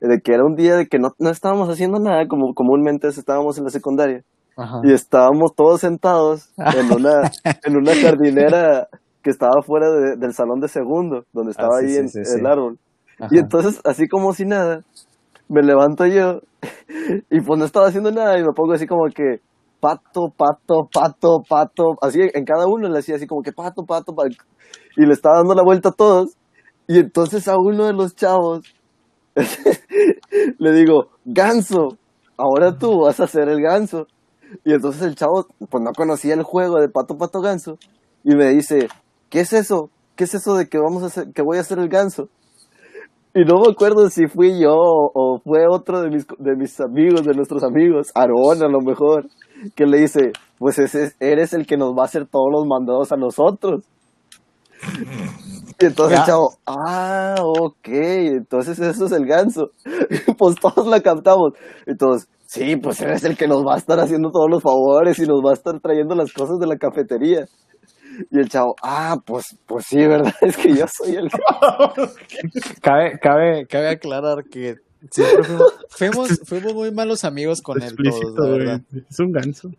de que era un día de que no, no estábamos haciendo nada, como comúnmente estábamos en la secundaria, Ajá. y estábamos todos sentados en una, en una jardinera que estaba fuera de- del salón de segundo, donde estaba Ah, sí, ahí sí, en sí, el árbol. Ajá. Y entonces, así como si nada, me levanto yo y pues no estaba haciendo nada y me pongo así como que pato, pato, pato, pato, así en cada uno le hacía así como que pato, pato, pato, y le estaba dando la vuelta a todos. Y entonces a uno de los chavos le digo, ganso, ahora tú vas a ser el ganso. Y entonces el chavo, pues no conocía el juego de pato, pato, ganso, y me dice, ¿qué es eso? ¿Qué es eso de que vamos a hacer, que voy a ser el ganso? Y no me acuerdo si fui yo o, fue otro de mis, de mis amigos, de nuestros amigos, Aarón a lo mejor, que le dice, pues ese, eres el que nos va a hacer todos los mandados a nosotros. Y entonces Ya. el chavo, ah, ok, entonces eso es el ganso. pues todos la captamos. Entonces, sí, pues eres el que nos va a estar haciendo todos los favores y nos va a estar trayendo las cosas de la cafetería. Y el chavo, ah, pues, pues sí, ¿verdad? Es que yo soy el Cabe, cabe, cabe aclarar que siempre fuimos, fuimos, fuimos muy malos amigos con él todos, Explícito, la güey. verdad. Es un ganso.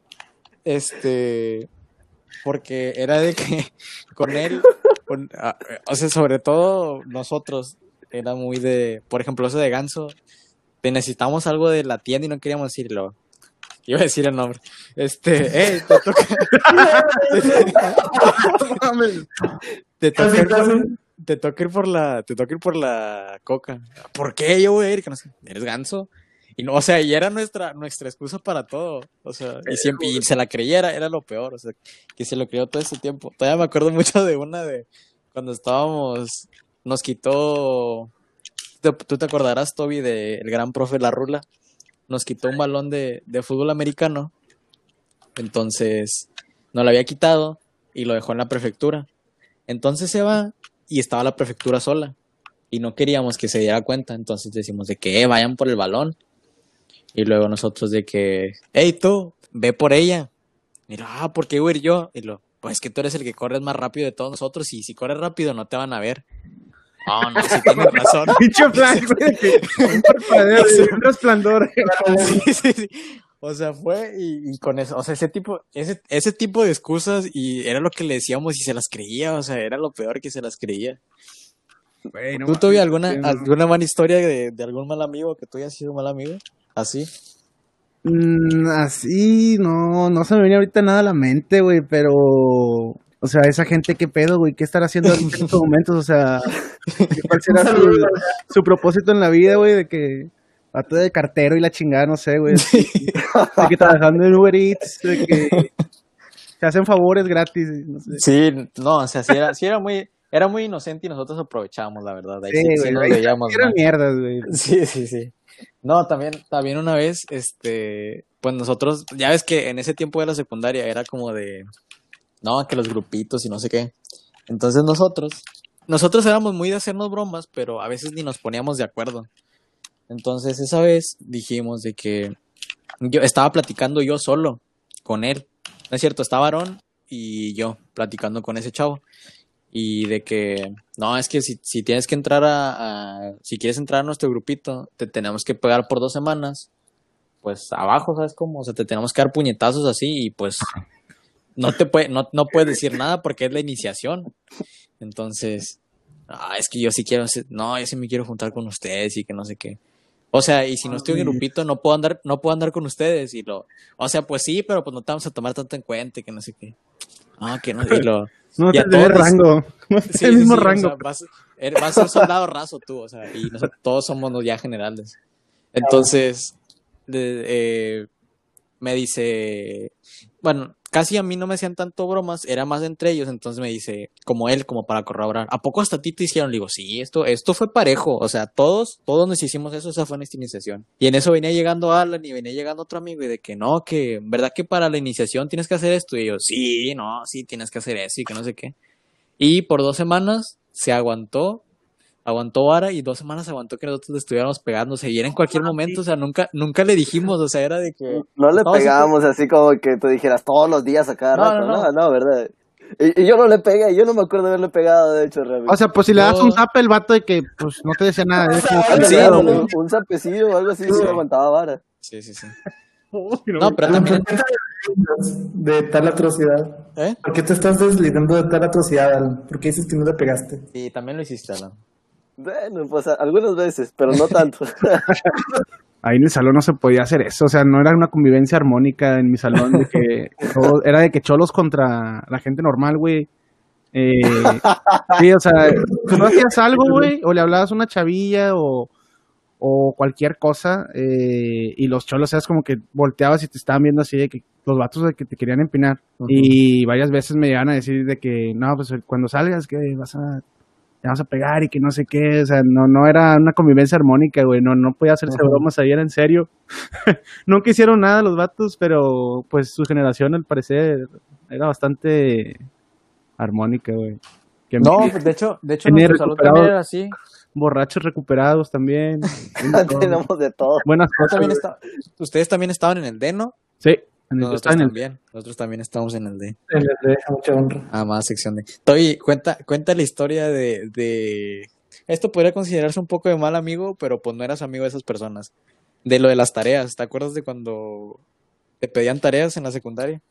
Este, porque era de que con él, con- a- o sea, sobre todo nosotros, era muy de, por ejemplo, eso de ganso, necesitamos algo de la tienda y no queríamos decirlo. Iba a decir el nombre. Este, eh, te toca, te toca ir por- te toca ir por la, te toca ir por la coca. ¿Por qué yo voy a ir? Que no sé, ¿Eres ganso? Y no, o sea, y era nuestra, nuestra excusa para todo. O sea, y siempre, y se la creyera, era lo peor. O sea, que se lo creyó todo ese tiempo. Todavía me acuerdo mucho de una de cuando estábamos, nos quitó, tú te acordarás, Toby, del gran profe La Rula. Nos quitó un balón de, de fútbol americano. Entonces, nos lo había quitado y lo dejó en la prefectura. Entonces se va y estaba la prefectura sola. Y no queríamos que se diera cuenta. Entonces decimos de que "Eh, vayan por el balón. Y luego nosotros de que, hey tú, ve por ella. Y lo, ah, ¿por qué voy a ir yo? Y lo, pues que tú eres el que corres más rápido de todos nosotros. Y si corres rápido no te van a ver. No, no, sí tienes razón. Pinche flash, güey. Un parpadeo, güey, un resplandor. Sí, sí, sí. O sea, fue y, y con eso, o sea, ese tipo, ese, ese tipo de excusas y era lo que le decíamos y se las creía, o sea, era lo peor que se las creía. Güey, no ¿Tú tuviste alguna, no. alguna mala historia de, de algún mal amigo que tú hayas sido mal amigo? Así. Mm, así, no, no se me viene ahorita nada a la mente, güey, pero... O sea, esa gente, ¿qué pedo, güey? ¿Qué estará haciendo en estos momentos? O sea, ¿cuál será su, su propósito en la vida, güey? De que... Pato de cartero y la chingada, no sé, güey. De que trabajando en Uber Eats, de que... Se hacen favores gratis, no sé. Sí, no, o sea, sí era, sí era muy, era muy inocente y nosotros aprovechábamos, la verdad. Ahí Sí, sí, sí güey, nos ahí veíamos mal. mierdas, güey. Sí, sí, sí. No, también, también una vez, este, pues nosotros, ya ves que en ese tiempo de la secundaria era como de, no, que los grupitos y no sé qué. Entonces nosotros, nosotros éramos muy de hacernos bromas, pero a veces ni nos poníamos de acuerdo. Entonces esa vez dijimos de que yo estaba platicando yo solo con él. No es cierto, estaba Aarón y yo platicando con ese chavo. Y de que, no, es que si, si tienes que entrar a, a- si quieres entrar a nuestro grupito, te tenemos que pegar por dos semanas, pues abajo, ¿sabes cómo? O sea, te tenemos que dar puñetazos así y pues no te puede, no, no puedes decir nada porque es la iniciación. Entonces, ah, es que yo sí quiero, no, yo sí me quiero juntar con ustedes y que no sé qué. O sea, y si no estoy en grupito, no puedo andar, no puedo andar con ustedes y lo, o sea, pues sí, pero pues no te vamos a tomar tanto en cuenta y que no sé qué. Ah, que no, y lo, No Y a todos- rango. No Sí, el mismo sí, o rango. sea, vas, er- vas a ser soldado raso tú, o sea, y nosotros todos somos ya generales. Entonces, de- eh, me dice, bueno, casi a mí no me hacían tanto bromas, era más entre ellos, entonces me dice, como él, como para corroborar, ¿a poco hasta ti te hicieron? Le digo, sí, esto, esto fue parejo, o sea, todos, todos nos hicimos eso, esa fue nuestra iniciación. Y en eso venía llegando Alan y venía llegando otro amigo y de que no, que, ¿verdad que para la iniciación tienes que hacer esto? Y yo, sí, no, sí, tienes que hacer eso y que no sé qué. Y por dos semanas se aguantó, aguantó vara y dos semanas aguantó que nosotros le estuviéramos pegándose y era en cualquier momento, o sea, nunca, nunca le dijimos, o sea, era de que... No le sí, pegábamos así como que tú dijeras todos los días a cada No, rato. no, No, no. ¿verdad? Y, y yo no le pegué, yo no me acuerdo de haberle pegado, de hecho, Rami. O sea, pues si le das No. un zap el vato de que pues no te decía nada. es como, Algo sí, así, no, un, no. un zapecillo o algo así, sí aguantaba vara. Sí, sí, sí. "Uy, No, pero también... de tal atrocidad. ¿Eh? ¿Por qué te estás deslindando de tal atrocidad, Alan? ¿Por qué dices que no le pegaste? Sí, también lo hiciste, Alan. Bueno, pues algunas veces, pero no tanto. Ahí en el salón no se podía hacer eso, o sea, no era una convivencia armónica en mi salón, de que todo- era de que cholos contra la gente normal, güey. Eh, sí, o sea, tú hacías algo, güey, o le hablabas a una chavilla o, o cualquier cosa, eh, y los cholos, eras como que volteabas y te estaban viendo así de que los vatos de que te querían empinar. Y varias veces me llegaban a decir de que, no, pues cuando salgas, que vas a te vas a pegar y que no sé qué, o sea, no, no era una convivencia armónica, güey, no, no podía hacerse Ajá. bromas ahí, era en serio. Nunca hicieron nada los vatos, pero pues su generación al parecer era bastante armónica, güey. Que No, mi- pues, de hecho, de hecho, nuestro salón también era así. borrachos recuperados también. Tenemos de todo. Buenas cosas. también Ustedes también estaban en el D, ¿no? Sí, en el- Nosotros en el- también. Nosotros también estamos en el D. Se les deja mucha honra. Ah, más sección de. Toby, cuenta, cuenta la historia de, de. Esto podría considerarse un poco de mal amigo, pero pues no eras amigo de esas personas. De lo de las tareas. ¿Te acuerdas de cuando te pedían tareas en la secundaria?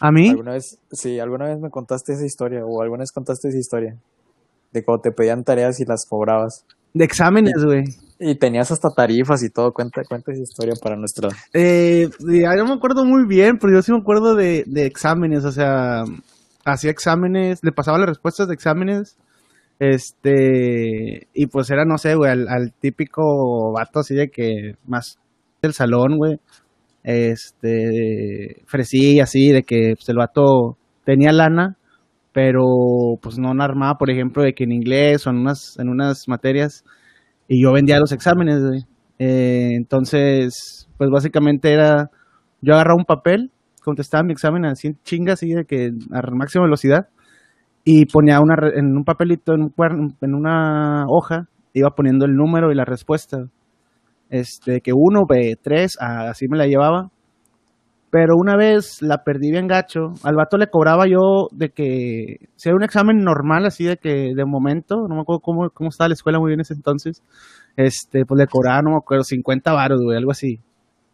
¿A mí? ¿Alguna vez, sí, alguna vez me contaste esa historia? ¿O alguna vez contaste esa historia? De cuando te pedían tareas y las cobrabas. De exámenes, güey. Y tenías hasta tarifas y todo. Cuenta, cuenta esa historia para nuestro. Eh, ya me acuerdo muy bien, pero yo sí me acuerdo de, de exámenes, o sea, hacía exámenes, le pasaba las respuestas de exámenes, este, y pues era, no sé, güey, al, al típico vato así de que más del salón, güey, este, fresí así, de que pues, el vato tenía lana, pero pues no armaba, por ejemplo, de que en inglés o en unas, en unas materias, y yo vendía los exámenes. Eh, entonces, pues básicamente era, yo agarraba un papel, contestaba mi examen así en chinga, así de que a máxima velocidad, y ponía una, en un papelito, en, un en una hoja, iba poniendo el número y la respuesta. Este, que uno, B, tres, así me la llevaba. Pero una vez la perdí bien gacho. Al vato le cobraba yo de que, si era un examen normal, así de que de momento, no me acuerdo cómo, cómo estaba la escuela muy bien en ese entonces, este, pues le cobraba, no me acuerdo, 50 varos, güey, algo así.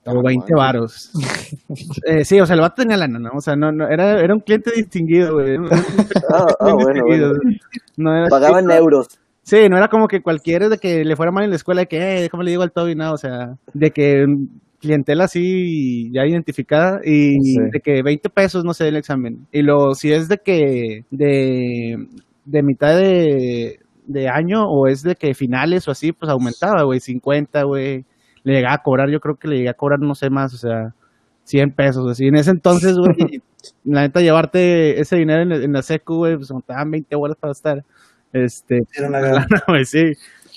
O 20 varos. Eh, sí, o sea, el vato tenía lana, ¿no? O sea, no, no, era, era un cliente distinguido, güey. Ah, ah, bueno, distinguido. bueno. No era Pagaba en así, euros. Sí, no era como que cualquiera de que le fuera mal en la escuela, de que, eh, déjame le digo al Toby, no, o sea, de que clientela así ya identificada y Sí. de que 20 pesos, no sé, el examen. Y lo, si es de que, de, de mitad de, de año o es de que finales o así, pues aumentaba, güey, 50, güey. Le llegaba a cobrar, yo creo que le llegué a cobrar, no sé más, o sea, 100 pesos, así. En ese entonces, güey, la neta, llevarte ese dinero en, la- en la secu, güey, pues montaban 20 horas para estar. Este, Era una gana. sí,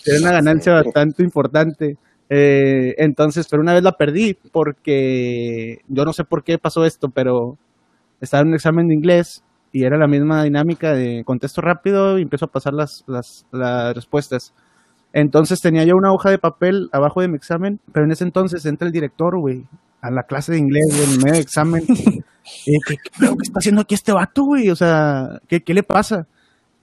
era una ganancia bastante importante. Eh, entonces, pero una vez la perdí porque yo no sé por qué pasó esto, pero estaba en un examen de inglés y era la misma dinámica de contesto rápido y empiezo a pasar las, las, las respuestas. Entonces tenía yo una hoja de papel abajo de mi examen, pero en ese entonces entra el director, güey, a la clase de inglés, güey, en medio de examen. Eh, ¿qué? ¿Qué está haciendo aquí este vato, güey? O sea, ¿qué, ¿qué le pasa?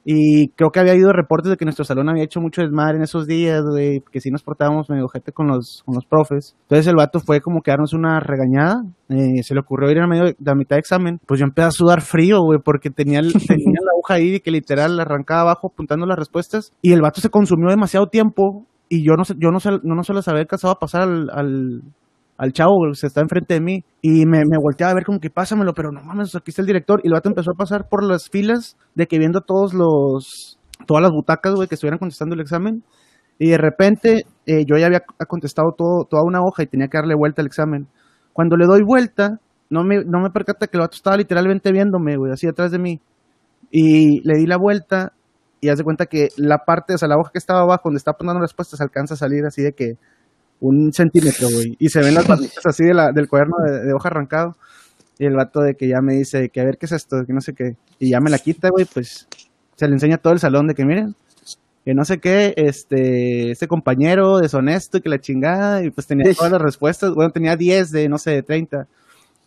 Y creo que había habido reportes de que nuestro salón había hecho mucho desmadre en esos días, güey, que sí nos portábamos medio gente con los, con los profes. Entonces el vato fue como que darnos una regañada, eh, se le ocurrió ir a medio de la mitad de examen. Pues yo empecé a sudar frío, güey, porque tenía, tenía la aguja ahí que literal arrancaba abajo apuntando las respuestas. Y el vato se consumió demasiado tiempo y yo no sé, yo no sé, no, no había alcanzado a pasar al, al, al chavo, se está enfrente de mí, y me, me volteaba a ver como que pásamelo, pero no mames, aquí está el director, y el vato empezó a pasar por las filas de que viendo todos los, todas las butacas, güey, que estuvieran contestando el examen, y de repente eh, yo ya había contestado todo, toda una hoja y tenía que darle vuelta al examen. Cuando le doy vuelta, no me, no me percata que el vato estaba literalmente viéndome, güey, así detrás de mí, y le di la vuelta, y haz de cuenta que la parte, o sea, la hoja que estaba abajo, donde está poniendo respuestas, alcanza a salir así de que un centímetro, güey. Y se ven las barritas así de la, del cuaderno de, de hoja arrancado. Y el vato de que ya me dice que a ver qué es esto, que no sé qué. Y ya me la quita, güey, pues se le enseña a todo el salón de que miren, que no sé qué, este, este compañero deshonesto y que la chingada, y pues tenía todas las respuestas, bueno, tenía 10 de, no sé, de 30.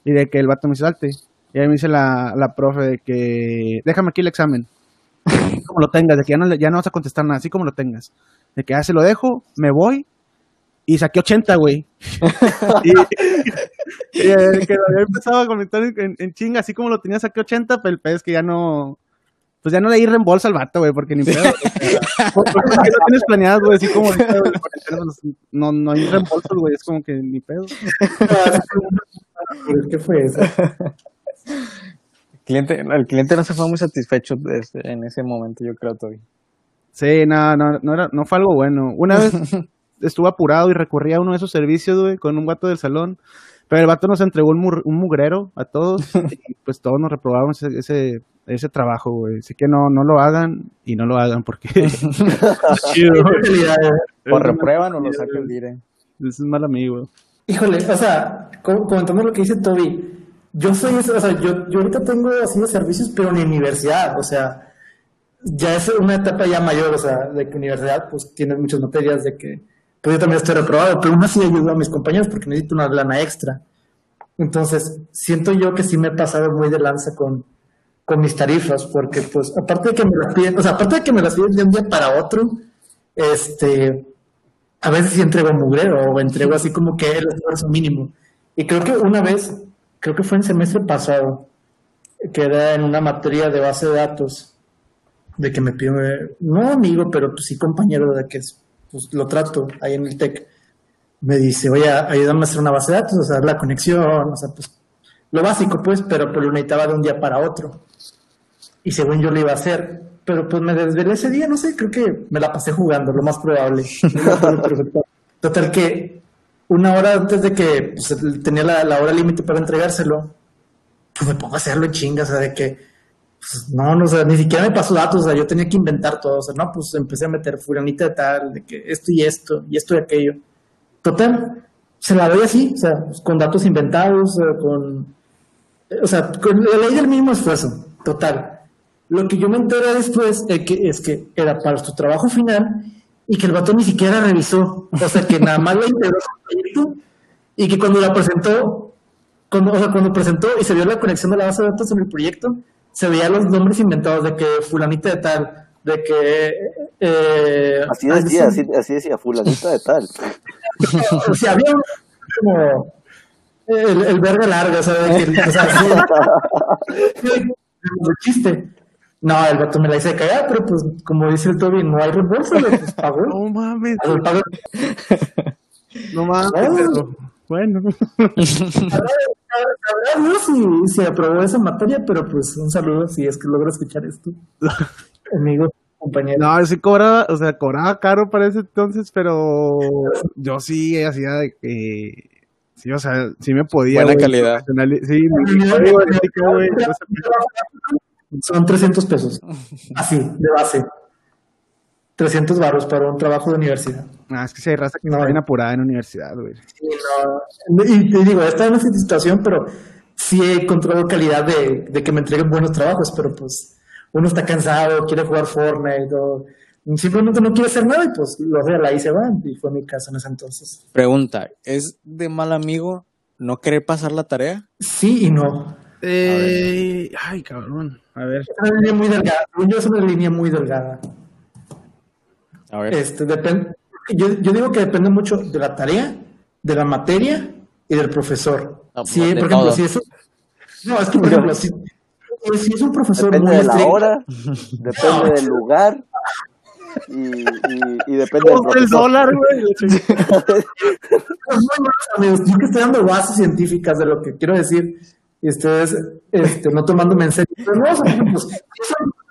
Y de que el vato me dice, salte. Y ahí me dice la, la profe de que, déjame aquí el examen. Así como lo tengas, de que ya no, ya no vas a contestar nada, así como lo tengas. De que ya se lo dejo, me voy, y saqué 80, güey. y, y, eh, que lo había empezado a comentar en, en- en chinga, así como lo tenía, saqué 80, pero el pedo es que ya no. Pues ya no le di reembolso al vato, güey, porque ni pedo. Porque no tienes planeado, güey, así como ahorita, güey, pues, no, no hay reembolsos, güey, es como que ni pedo. ¿Qué fue eso? El cliente, el cliente no se fue muy satisfecho en ese momento, yo creo, todavía. Sí, no, no, no, era, no fue algo bueno. Una vez estuve apurado y recurrí a uno de esos servicios, güey, con un vato del salón. Pero el vato nos entregó un, mur- un mugrero a todos y pues todos nos reprobamos ese, ese, ese trabajo, güey. Así que no, no lo hagan y no lo hagan porque es chido. O reprueban o lo sacan dire. Es un mal amigo. Híjole, o sea, co- comentando lo que dice Toby, yo soy, ese- o sea, yo, yo ahorita tengo haciendo servicios, pero en universidad, o sea, ya es una etapa ya mayor, o sea, de que universidad, pues tienes muchas materias de que, pues yo también estoy reprobado, pero aún así ayudo a mis compañeros porque necesito una lana extra. Entonces, siento yo que sí me he pasado muy de lanza con, con mis tarifas, porque pues, aparte de que me las piden, o sea, aparte de que me las piden de un día para otro, este, a veces sí entrego mugrero o entrego así como que el esfuerzo mínimo. Y creo que una vez, creo que fue en semestre pasado, que era en una materia de base de datos, de que me pidió, no amigo, pero pues sí compañero de que pues, lo trato ahí en el TEC. Me dice, oye, ayúdame a hacer una base de datos, o sea, la conexión, o sea, pues lo básico, pues, pero pues lo necesitaba de un día para otro. Y según yo lo iba a hacer, pero pues me desvelé ese día, no sé, creo que me la pasé jugando, lo más probable. Total que una hora antes de que pues, tenía la, la hora límite para entregárselo, pues me pongo a hacerlo en chinga, o sea, de que, no, no, o ni siquiera me pasó datos, o sea, yo tenía que inventar todo, o sea, no, pues empecé a meter furanita de tal, de que esto y esto, y esto y aquello. Total, se la doy así, o sea, pues, con datos inventados, con, o sea, con la ley del mínimo esfuerzo, total. Lo que yo me enteré después es que, es que era para su trabajo final y que el vato ni siquiera revisó, o sea, que nada más la integró proyecto y que cuando la presentó, cuando, o sea, cuando presentó y se vio la conexión de la base de datos en el proyecto, se veían los nombres inventados de que fulanita de tal, de que... Eh, Así decía, así, así decía, fulanita de tal. o sea, había un- como el, el verga larga, o sea, de que, o sea, chiste. No, el vato me la hice cagar, pero pues como dice el Toby, no hay reembolso, pues pagó. No mames, no mames. Pero Bueno, Si, si aprobó esa materia, pero pues un saludo si es que logra escuchar esto. Amigo, compañero. no, sí cobraba, o sea, cobraba caro para ese entonces, pero yo sí hacía de que. Sí, o sea, sí me podía. Buena güey, calidad. Sí. Son 300 pesos. Así, de base. 300 baros para un trabajo de universidad. Ah, es que sí hay raza que No, está bien apurada en universidad, güey. Sí, no. Y te digo, esta es mi situación, pero sí he encontrado calidad de, de que me entreguen buenos trabajos, pero pues uno está cansado, quiere jugar Fortnite o simplemente no quiere hacer nada y pues lo hace a la y se van. Y fue mi caso en ese entonces. Pregunta, ¿es de mal amigo no querer pasar la tarea? Sí y no. Eh, ay, cabrón. A ver. Es una línea muy delgada. Yo, es una línea muy delgada. A ver. Este, depende, yo, yo digo que depende mucho de la tarea, de la materia y del profesor. No, Si, de por ejemplo, todo. si es un, no, es que por ejemplo, si, si es un profesor Depende muy de la estricto, hora, depende del lugar y, y, y depende del ¿Cómo está el profesor. dólar, güey? Pues amigos. Yo que estoy dando bases científicas de lo que quiero decir y ustedes este, no tomándome en serio. Pero no, o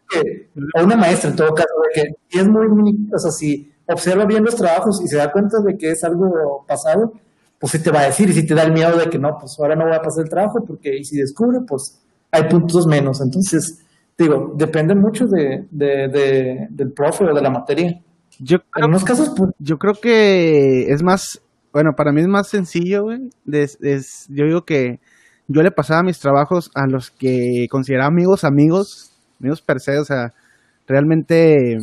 que- o una maestra en todo caso, de que si es muy, muy- o sea, si observa bien los trabajos y se da cuenta de que es algo pasado, pues sí te va a decir y si te da el miedo de que no, pues ahora no voy a pasar el trabajo porque y si descubre, pues hay puntos menos. Entonces, digo, depende mucho de, de, de- del profe o de la materia. Yo En creo, unos casos, pues, yo creo que es más, bueno, para mí es más sencillo, güey. Es- es- yo digo que yo le pasaba mis trabajos a los que consideraba amigos, amigos, amigos per se, o sea, realmente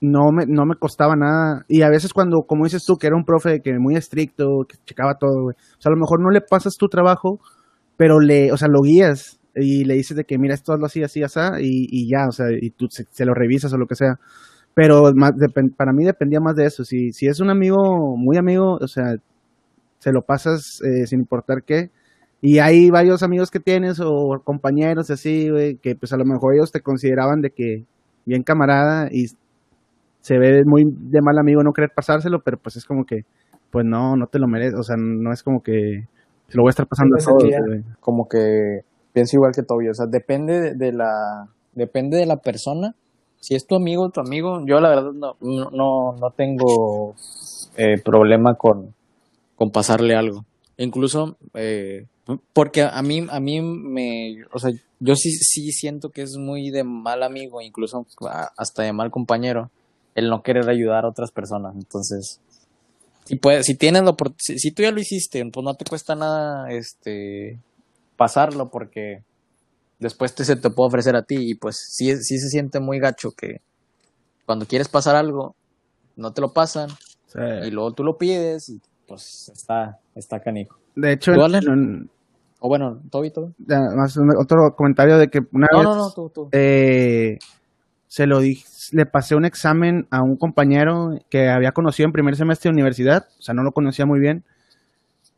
no me, no me costaba nada. Y a veces cuando, como dices tú, que era un profe que muy estricto, que checaba todo, güey. O sea, a lo mejor no le pasas tu trabajo, pero le, o sea, lo guías y le dices de que mira, esto hazlo así, así, así, y, y ya, o sea, y tú se, lo revisas o lo que sea. Pero más para mí dependía más de eso. Si, si es un amigo, muy amigo, o sea, se lo pasas eh, sin importar qué. Y hay varios amigos que tienes o compañeros así, güey, que pues a lo mejor ellos te consideraban de que bien camarada y se ve muy de mal amigo no querer pasárselo, pero pues es como que, pues no, no te lo mereces, o sea, no es como que se lo voy a estar pasando a Esa todos, güey. como que pienso igual que Toby, o sea, depende de, la depende de la persona. Si es tu amigo, tu amigo, yo la verdad no no no, no tengo eh, problema con con pasarle algo. Incluso eh, porque a mí a mí me, o sea, yo sí sí siento que es muy de mal amigo, incluso hasta de mal compañero el no querer ayudar a otras personas. Entonces, si puedes, si tienes la si, si tú ya lo hiciste, pues no te cuesta nada este pasarlo porque después te, se te puede ofrecer a ti y pues sí, sí se siente muy gacho que cuando quieres pasar algo no te lo pasan sea, y luego tú lo pides y pues está está canijo. de hecho, O bueno, Toby, Toby. ya, más un- otro comentario de que una No, vez no, no, tú, tú. eh, se lo di, le pasé un examen a un compañero que había conocido en primer semestre de universidad, o sea, no lo conocía muy bien,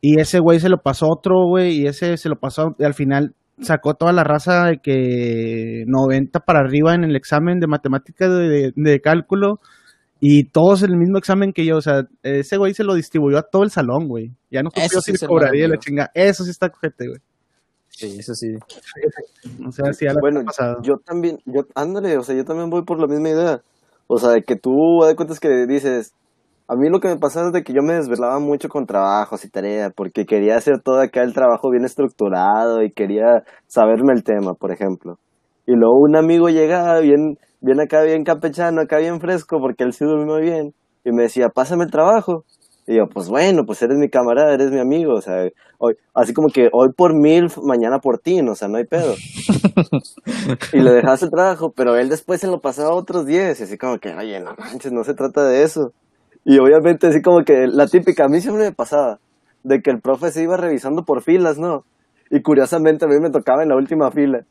y ese güey se lo pasó a otro güey, y ese se lo pasó, y al final sacó toda la raza de que 90 para arriba en el examen de matemáticas de, de- de cálculo, y todos en el mismo examen que yo, o sea, ese güey se lo distribuyó a todo el salón, güey, ya no yo sí si cobraría la chinga, eso sí está cojete, güey, Sí, eso sí. o sea, sí, ya la Bueno, pasado. yo también, yo, ándale, o sea, yo también voy por la misma idea. O sea, de que tú, de cuentas que dices, a mí lo que me pasaba es de que yo me desvelaba mucho con trabajos y tareas, porque quería hacer todo acá el trabajo bien estructurado y quería saberme el tema, por ejemplo. Y luego un amigo llegaba bien, bien acá, bien campechano, acá bien fresco, porque él sí durmió bien, y me decía, pásame el trabajo. Y yo, pues bueno, pues eres mi camarada, eres mi amigo, o sea, hoy, así como que hoy por mil, mañana por ti, o sea, no hay pedo. y le dejabas el trabajo, pero él después se lo pasaba a otros 10, y así como que, oye, no manches, no se trata de eso. Y obviamente así como que la típica, a mí siempre me pasaba, de que el profe se iba revisando por filas, ¿no? Y curiosamente a mí me tocaba en la última fila.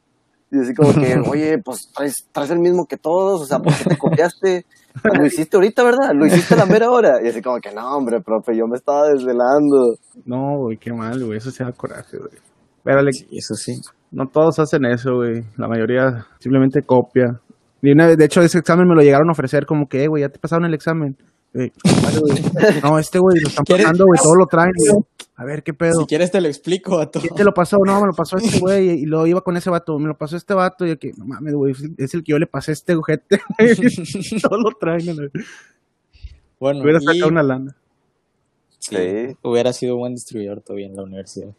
Y así como que, oye, pues traes, traes el mismo que todos, o sea, ¿por qué te copiaste? Lo hiciste ahorita, ¿verdad? Lo hiciste a la mera hora. Y así como que, no, hombre, profe, yo me estaba desvelando. No, güey, qué mal, güey. Eso se da coraje, güey. Pero le- Sí, eso sí. no todos hacen eso, güey. La mayoría simplemente copia. Y una vez, de hecho, ese examen me lo llegaron a ofrecer como que, eh, güey, ya te pasaron el examen. Eh, no, este güey lo están pasando, güey, todo lo traen. güey. A ver, ¿qué pedo? Si quieres te lo explico a ¿Quién te lo pasó? No, me lo pasó este güey. Y luego iba con ese vato. Me lo pasó este vato. Y yo que, no mames, güey, es el que yo le pasé a este ojete. güey. todo lo traen. güey. Bueno, Hubiera y- sacado una lana. Sí, Sí. hubiera sido un buen distribuidor todavía en la universidad.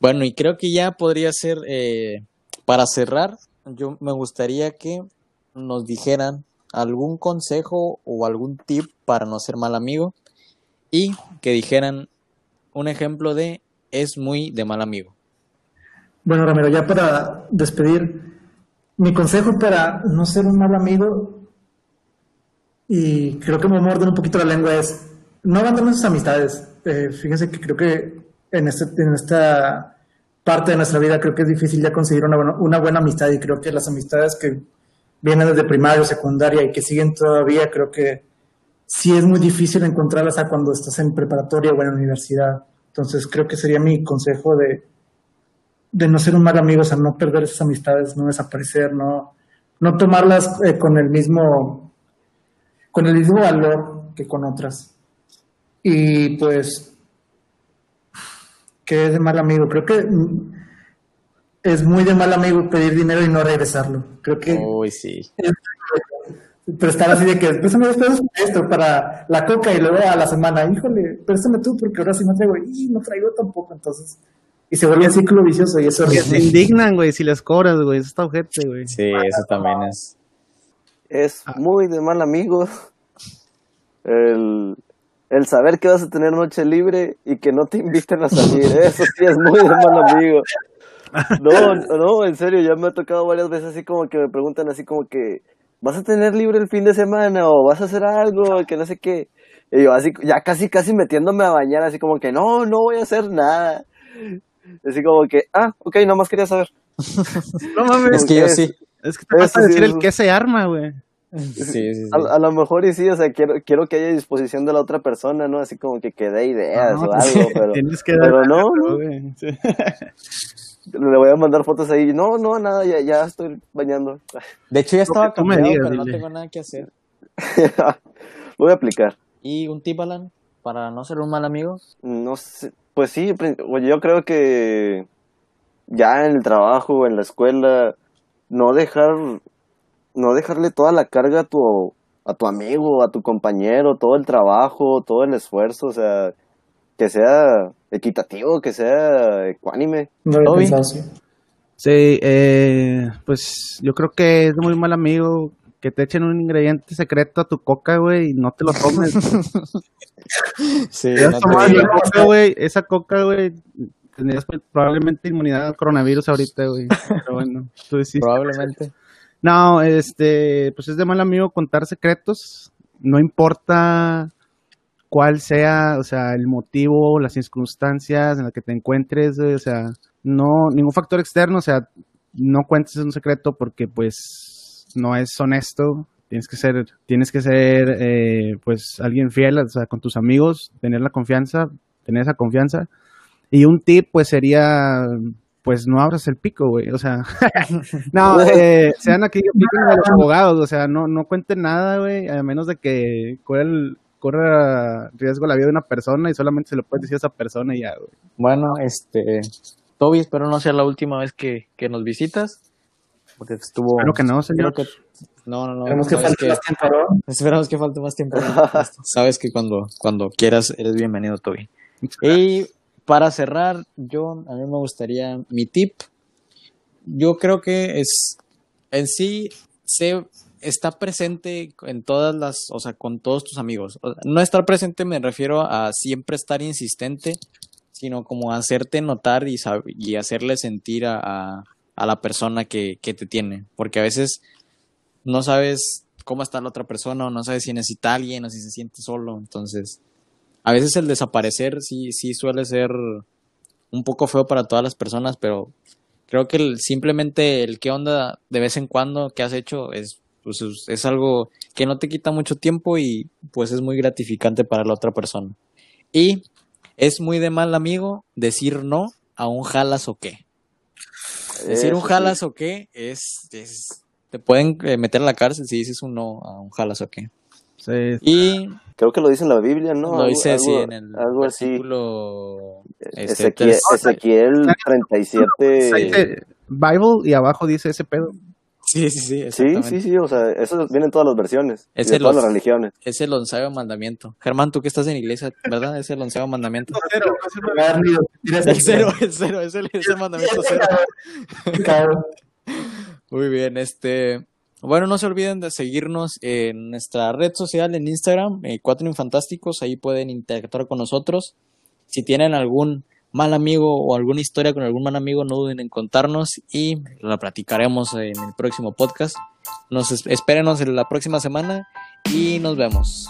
Bueno, y creo que ya podría ser, eh, para cerrar, yo me gustaría que nos dijeran algún consejo o algún tip para no ser mal amigo y que dijeran un ejemplo de es muy de mal amigo. Bueno, Ramiro, ya para despedir, mi consejo para no ser un mal amigo, y creo que me muerden un poquito la lengua, es no abandonen sus amistades. Eh, fíjense que creo que en, este, en esta parte de nuestra vida, creo que es difícil ya conseguir una una buena amistad y creo que las amistades que vienen desde primaria, secundaria y que siguen todavía, creo que sí es muy difícil encontrarlas a cuando estás en preparatoria o en la universidad. Entonces creo que sería mi consejo de, de no ser un mal amigo, o sea, no perder esas amistades, no desaparecer, no, no tomarlas eh, con el mismo con el mismo valor que con otras. Y pues, que es de mal amigo. Creo que es muy de mal amigo pedir dinero y no regresarlo. Creo que Uy, sí. prestar así de que préstame dos pesos para esto, para la coca y luego a la semana, híjole, préstame tú porque ahora sí no traigo y no traigo tampoco, entonces. Y se vuelve un ciclo vicioso y eso Se indignan, güey, si les cobras, güey. Eso está ojete, güey. Sí, eso también es. Es muy de mal amigo el, el saber que vas a tener noche libre y que no te inviten a salir. Eso sí es muy de mal amigo. No, no, en serio, ya me ha tocado varias veces así como que me preguntan así como que, ¿vas a tener libre el fin de semana o vas a hacer algo que no sé qué? Y yo así, ya casi, casi metiéndome a bañar, así como que, no, no voy a hacer nada. Así como que, ah, ok, nomás quería saber. No mames. Es que yo sí. Es que te vas a decir el que se arma, güey. Sí, sí, sí. A, a lo mejor y sí, o sea, quiero, quiero que haya disposición de la otra persona, ¿no? Así como que que dé ideas No, o algo, pero, Tienes que pero dar no, ejemplo, no, güey. Le voy a mandar fotos ahí. No, no, nada, ya, ya estoy bañando. De hecho, ya estaba cambiado, digas, pero no tengo nada que hacer. voy a aplicar. Y un tip, Alan, para no ser un mal amigo. No sé, pues sí, oye, yo creo que ya en el trabajo, en la escuela, no dejar, no dejarle toda la carga a tu, a tu amigo, a tu compañero, todo el trabajo, todo el esfuerzo, o sea, que sea equitativo, que sea ecuánime. No pensado. Sí, eh, pues yo creo que es muy mal amigo que te echen un ingrediente secreto a tu coca, güey, y no te lo tomes. Sí, Te has no te tomado digo. la coca, güey, esa coca, güey, tendrías pues, probablemente inmunidad al coronavirus ahorita, güey. Pero bueno, tú decís. Probablemente. No, este, pues es de mal amigo contar secretos. No importa cuál sea, o sea, el motivo, las circunstancias en las que te encuentres, o sea, no, ningún factor externo, o sea, no cuentes un secreto porque pues no es honesto. Tienes que ser, tienes que ser, eh, pues, alguien fiel, o sea, con tus amigos, tener la confianza, tener esa confianza. Y un tip, pues, sería, pues, no abras el pico, güey, o sea, no, eh, sean aquí los abogados, o sea, no, no cuenten nada, güey, a menos de que el- corra riesgo la vida de una persona y solamente se lo puedes decir a esa persona y ya, güey. Bueno, este. Toby, espero no sea la última vez que, que nos visitas. Porque estuvo. Espero que no, señor. creo que- No, no, no. Esperemos que falte más tiempo, ¿no? Esperamos que falte más tiempo. Sabes que cuando, cuando quieras eres bienvenido, Toby. Y para cerrar, yo, a mí me gustaría mi tip. Yo creo que es, en sí, se está presente en todas las, o sea, con todos tus amigos. No estar presente me refiero a siempre estar insistente, sino como hacerte notar y, hacerle sentir a, a- la persona que, que te tiene. Porque a veces no sabes cómo está la otra persona o no sabes si necesita alguien o si se siente solo. Entonces, a veces el desaparecer sí, sí suele ser un poco feo para todas las personas, pero creo que simplemente el qué onda de vez en cuando que has hecho es, pues, es, es algo que no te quita mucho tiempo y pues es muy gratificante para la otra persona. Y es muy de mal amigo decir no a un jalas o qué. Decir un sí. jalas o qué es, es- te pueden eh, meter a la cárcel si dices un no a un jalas o qué. Sí, Y Creo que lo dice en la Biblia, ¿no? lo Algo- dice así algo- en el algo así. versículo este, Ezequiel, Ezequiel Ahí 37. dice Bible y abajo dice ese pedo. Sí, sí, sí, Sí, exactamente. sí, sí, o sea, eso viene en todas las versiones. y Es de el todas las religiones. Es el onceavo mandamiento. Germán, tú que estás en iglesia, ¿verdad? Es el onceavo mandamiento. El cero, el cero, es el, es el mandamiento cero. Cabrón. Muy bien, este. Bueno, no se olviden de seguirnos en nuestra red social en Instagram, eh, Cuatro Infantásticos, ahí pueden interactuar con nosotros. Si tienen algún mal amigo o alguna historia con algún mal amigo, no duden en contarnos y la platicaremos en el próximo podcast. Nos es- espérenos en la próxima semana y nos vemos.